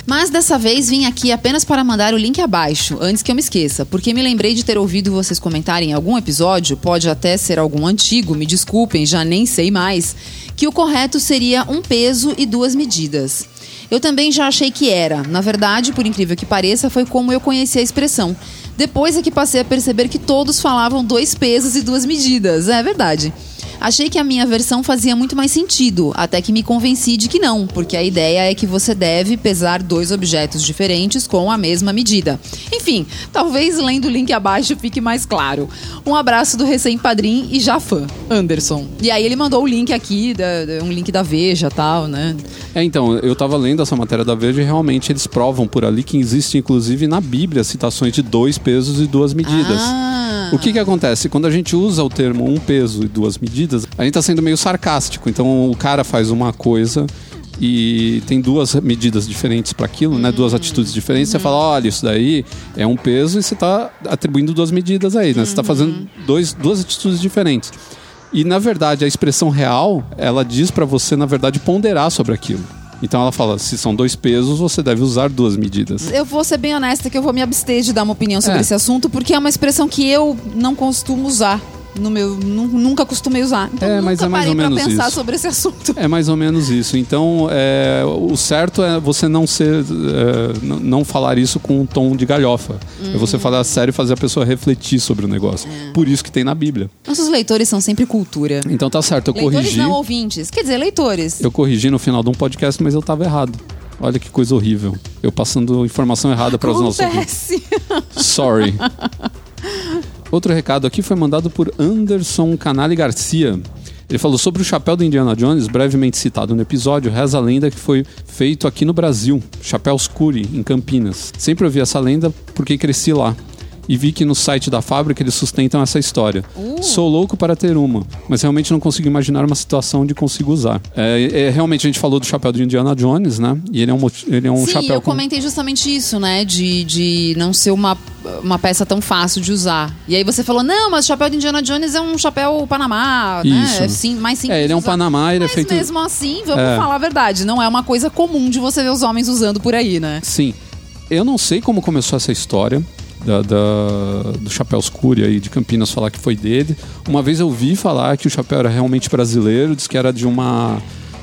Mas dessa vez vim aqui apenas para mandar o link abaixo, antes que eu me esqueça, porque me lembrei de ter ouvido vocês comentarem em algum episódio, pode até ser algum antigo, me desculpem, já nem sei mais, que o correto seria um peso e duas medidas. Eu também já achei que era. Na verdade, por incrível que pareça, foi como eu conheci a expressão. Depois é que passei a perceber que todos falavam dois pesos e duas medidas. É verdade. Achei que a minha versão fazia muito mais sentido, até que me convenci de que não, porque a ideia é que você deve pesar dois objetos diferentes com a mesma medida. Enfim, talvez lendo o link abaixo fique mais claro. Um abraço do recém-padrim e já fã, Anderson. E aí ele mandou o link aqui, um link da Veja e tal, né? É, então, eu tava lendo essa matéria da Veja e realmente eles provam por ali que existe, inclusive, na Bíblia, citações de dois pesos e duas medidas. Ah. O que que acontece? Quando a gente usa o termo um peso e duas medidas, a gente tá sendo meio sarcástico. Então, o cara faz uma coisa e tem duas medidas diferentes para aquilo, né? Duas atitudes diferentes. Você fala, olha, isso daí é um peso e você tá atribuindo duas medidas aí, né? Você tá fazendo dois, duas atitudes diferentes. E na verdade, a expressão real, ela diz para você, na verdade, ponderar sobre aquilo. Então ela fala, se são dois pesos, você deve usar duas medidas. Eu vou ser bem honesta que eu vou me abster de dar uma opinião sobre É. esse assunto, porque é uma expressão que eu não costumo usar. No meu, nu- nunca costumei usar. Então É, nunca mas é mais parei ou menos pra pensar isso. sobre esse assunto. É mais ou menos isso. Então, é, o certo é você não ser, é, não falar isso com um tom de galhofa. É você Uhum. falar sério e fazer a pessoa refletir sobre o negócio. É. Por isso que tem na Bíblia. Nossos leitores são sempre cultura. Então tá certo, eu leitores corrigi. não ouvintes. Quer dizer, leitores. Eu corrigi no final de um podcast, mas eu tava errado. Olha que coisa horrível. Eu passando informação errada para os nossos. Sorry. Outro recado aqui foi mandado por Anderson Canale Garcia. Ele falou sobre o chapéu do Indiana Jones, brevemente citado no episódio, reza a lenda que foi feito aqui no Brasil, Chapéu Scuri, em Campinas. Sempre ouvi essa lenda porque cresci lá. E vi que no site da fábrica eles sustentam essa história. Uh. Sou louco para ter uma, mas realmente não consigo imaginar uma situação onde consigo usar. É, é, realmente a gente falou do chapéu do Indiana Jones, né? E ele é um, ele é um Sim, chapéu eu com- comentei justamente isso, né? De, de não ser uma, uma peça tão fácil de usar. E aí você falou, não, mas o chapéu de Indiana Jones é um chapéu Panamá, né? Isso. É sim, mais simples. É, ele é um de. Panamá, ele é Mas feito. mesmo assim, vamos É. falar a verdade, não é uma coisa comum de você ver os homens usando por aí, né? Sim. Eu não sei como começou essa história da, da- do Chapéu Escuro aí de Campinas falar que foi dele. Uma vez eu vi falar que o chapéu era realmente brasileiro, disse que era de uma.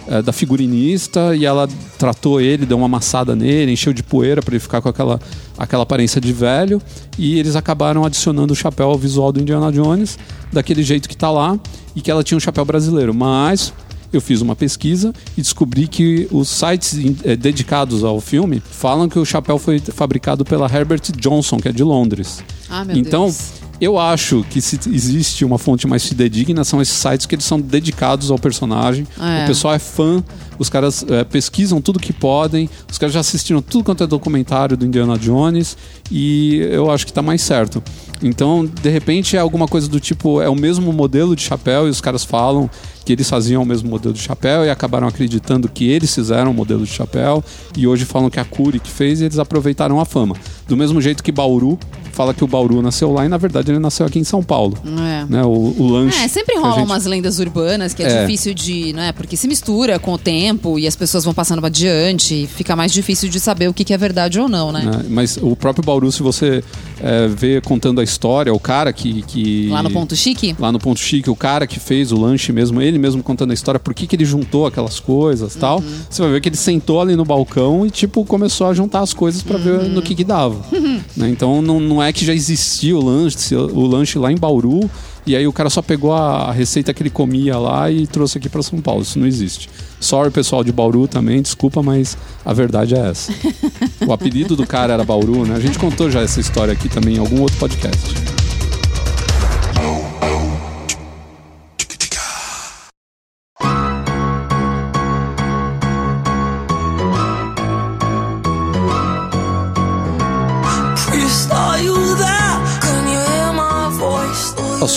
eh, da figurinista e ela tratou ele, deu uma amassada nele, encheu de poeira para ele ficar com aquela, aquela aparência de velho. E eles acabaram adicionando o chapéu ao visual do Indiana Jones, daquele jeito que tá lá, e que ela tinha um chapéu brasileiro. Mas eu fiz uma pesquisa e descobri que os sites eh, dedicados ao filme falam que o chapéu foi fabricado pela Herbert Johnson, que é de Londres. Ah, meu então, Deus. eu acho que se existe uma fonte mais fidedigna, são esses sites que eles são dedicados ao personagem. É. O pessoal é fã, os caras eh, pesquisam tudo que podem, os caras já assistiram tudo quanto é documentário do Indiana Jones e eu acho que tá mais certo. Então, de repente, é alguma coisa do tipo, é o mesmo modelo de chapéu e os caras falam que eles faziam o mesmo modelo de chapéu e acabaram acreditando que eles fizeram o modelo de chapéu e hoje falam que a Curi que fez e eles aproveitaram a fama. Do mesmo jeito que Bauru fala que o Bauru nasceu lá e na verdade ele nasceu aqui em São Paulo. É. Né? O, o lanche. É, sempre rolam gente- umas lendas urbanas que é, É. difícil de, né? Porque se mistura com o tempo e as pessoas vão passando adiante, e fica mais difícil de saber o que que é verdade ou não, né? né? Mas o próprio Bauru, se você é, vê contando a história, o cara que. que Lá no Ponto Chique? lá no Ponto Chique, o cara que fez o lanche mesmo, ele mesmo contando a história, por que, que ele juntou aquelas coisas e tal, você vai ver que ele sentou ali no balcão e, tipo, começou a juntar as coisas pra ver no que que dava. né? Então, não, não é que já existia o lanche, o lanche lá em Bauru, e aí o cara só pegou a, receita que ele comia lá e trouxe aqui pra São Paulo. Isso não existe. Sorry, pessoal de Bauru também, desculpa, mas a verdade é essa. o apelido do cara era Bauru, né? A gente contou já essa história aqui também em algum outro podcast.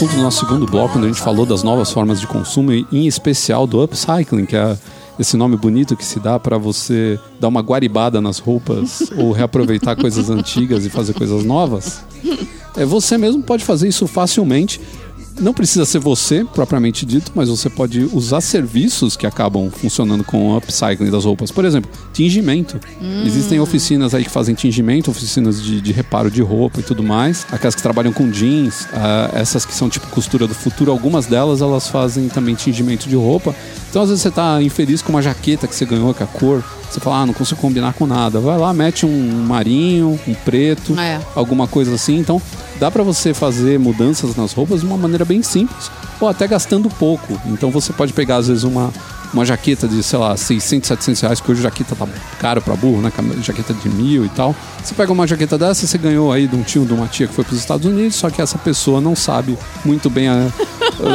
Assunto do nosso segundo bloco, quando a gente falou das novas formas de consumo, e em especial do upcycling, que é esse nome bonito que se dá para você dar uma guaribada nas roupas ou reaproveitar coisas antigas e fazer coisas novas. É, você mesmo pode fazer isso facilmente. Não precisa ser você, propriamente dito, mas você pode usar serviços que acabam funcionando com o upcycling das roupas. Por exemplo, tingimento. Existem oficinas aí que fazem tingimento, oficinas de, de reparo de roupa e tudo mais. Aquelas que trabalham com jeans, ah, essas que são tipo costura do futuro, algumas delas elas fazem também tingimento de roupa. Então, às vezes, você tá infeliz com uma jaqueta que você ganhou, com a cor. Você fala, ah, não consigo combinar com nada. Vai lá, mete um marinho, um preto, É. alguma coisa assim. Então, dá pra você fazer mudanças nas roupas de uma maneira bem simples, ou até gastando pouco. Então, você pode pegar, às vezes, uma, uma jaqueta de, sei lá, 600, 700 reais, que hoje jaqueta tá caro pra burro, né? Jaqueta de mil e tal. Você pega uma jaqueta dessa, você ganhou aí de um tio, de uma tia que foi pros Estados Unidos, só que essa pessoa não sabe muito bem a-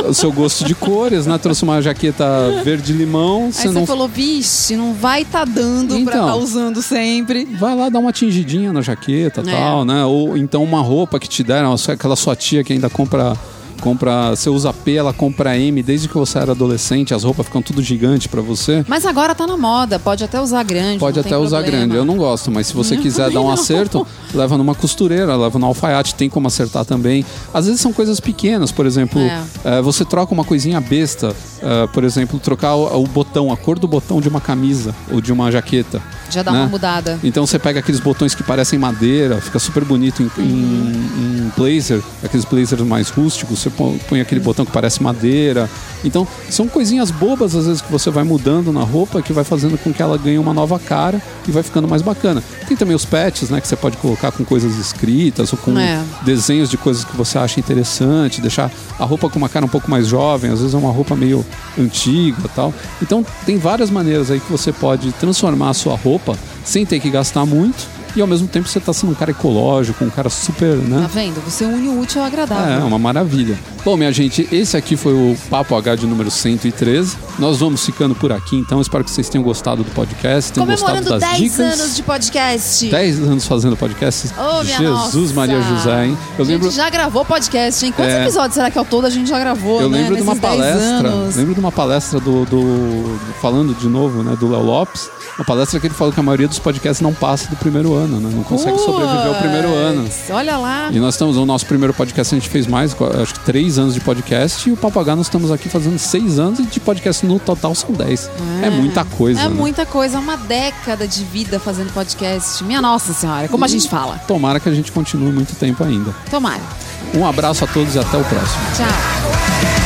o seu gosto de cores, né? Trouxe uma jaqueta verde-limão, Aí você não falou, vixe, não vai tá dando pra Então. tá usando sempre. vai lá dar uma tingidinha na jaqueta É. tal, né? Ou então uma roupa que te deram, aquela sua tia que ainda compra. Compra, você usa P, ela compra M desde que você era adolescente, as roupas ficam tudo gigante pra você. Mas agora tá na moda, pode até usar grande. Pode até usar problema. grande. Eu não gosto, mas se você quiser dar um acerto, leva numa costureira, leva no alfaiate, tem como acertar também. Às vezes são coisas pequenas, por exemplo, É. eh, você troca uma coisinha besta, eh, por exemplo, trocar o, botão, a cor do botão de uma camisa ou de uma jaqueta. Já dá né? uma mudada. Então você pega aqueles botões que parecem madeira, fica super bonito em, em- em blazer, aqueles blazers mais rústicos, você põe, aquele botão que parece madeira. Então são coisinhas bobas às vezes que você vai mudando na roupa que vai fazendo com que ela ganhe uma nova cara e vai ficando mais bacana. Tem também os patches, né, que você pode colocar com coisas escritas ou com É. desenhos de coisas que você acha interessante, deixar a roupa com uma cara um pouco mais jovem, às vezes é uma roupa meio antiga e tal. Então tem várias maneiras aí que você pode transformar a sua roupa sem ter que gastar muito e ao mesmo tempo você tá sendo um cara ecológico, um cara super, Tá né? vendo? Você une o útil ao É, agradável. uma maravilha. Bom, minha gente, esse aqui foi o Papo H de número 113. Nós vamos ficando por aqui, então espero que vocês tenham gostado do podcast, tenham gostado das 10 dicas. anos de podcast. 10 anos fazendo podcast. Ô, minha Jesus nossa. Maria José, hein? Eu a lembro, gente já gravou podcast, hein? Quantos É. episódios será que ao todo a gente já gravou, eu né? lembro de uma 10 palestra, lembro de uma palestra do, do- falando de novo, né, do Léo Lopes. Uma palestra que ele falou que a maioria dos podcasts não passa do primeiro ano, né? Não consegue sobreviver ao primeiro ano. Puts, Olha lá. E nós estamos, o nosso primeiro podcast a gente fez mais, acho que três anos de podcast, e o Papagaio nós estamos aqui fazendo seis anos, e de podcast no total são dez. É, muita coisa. É né? muita coisa, uma década de vida fazendo podcast. Minha nossa senhora, como a gente fala. Tomara que a gente continue muito tempo ainda. Tomara. Um abraço a todos e até o próximo. Tchau.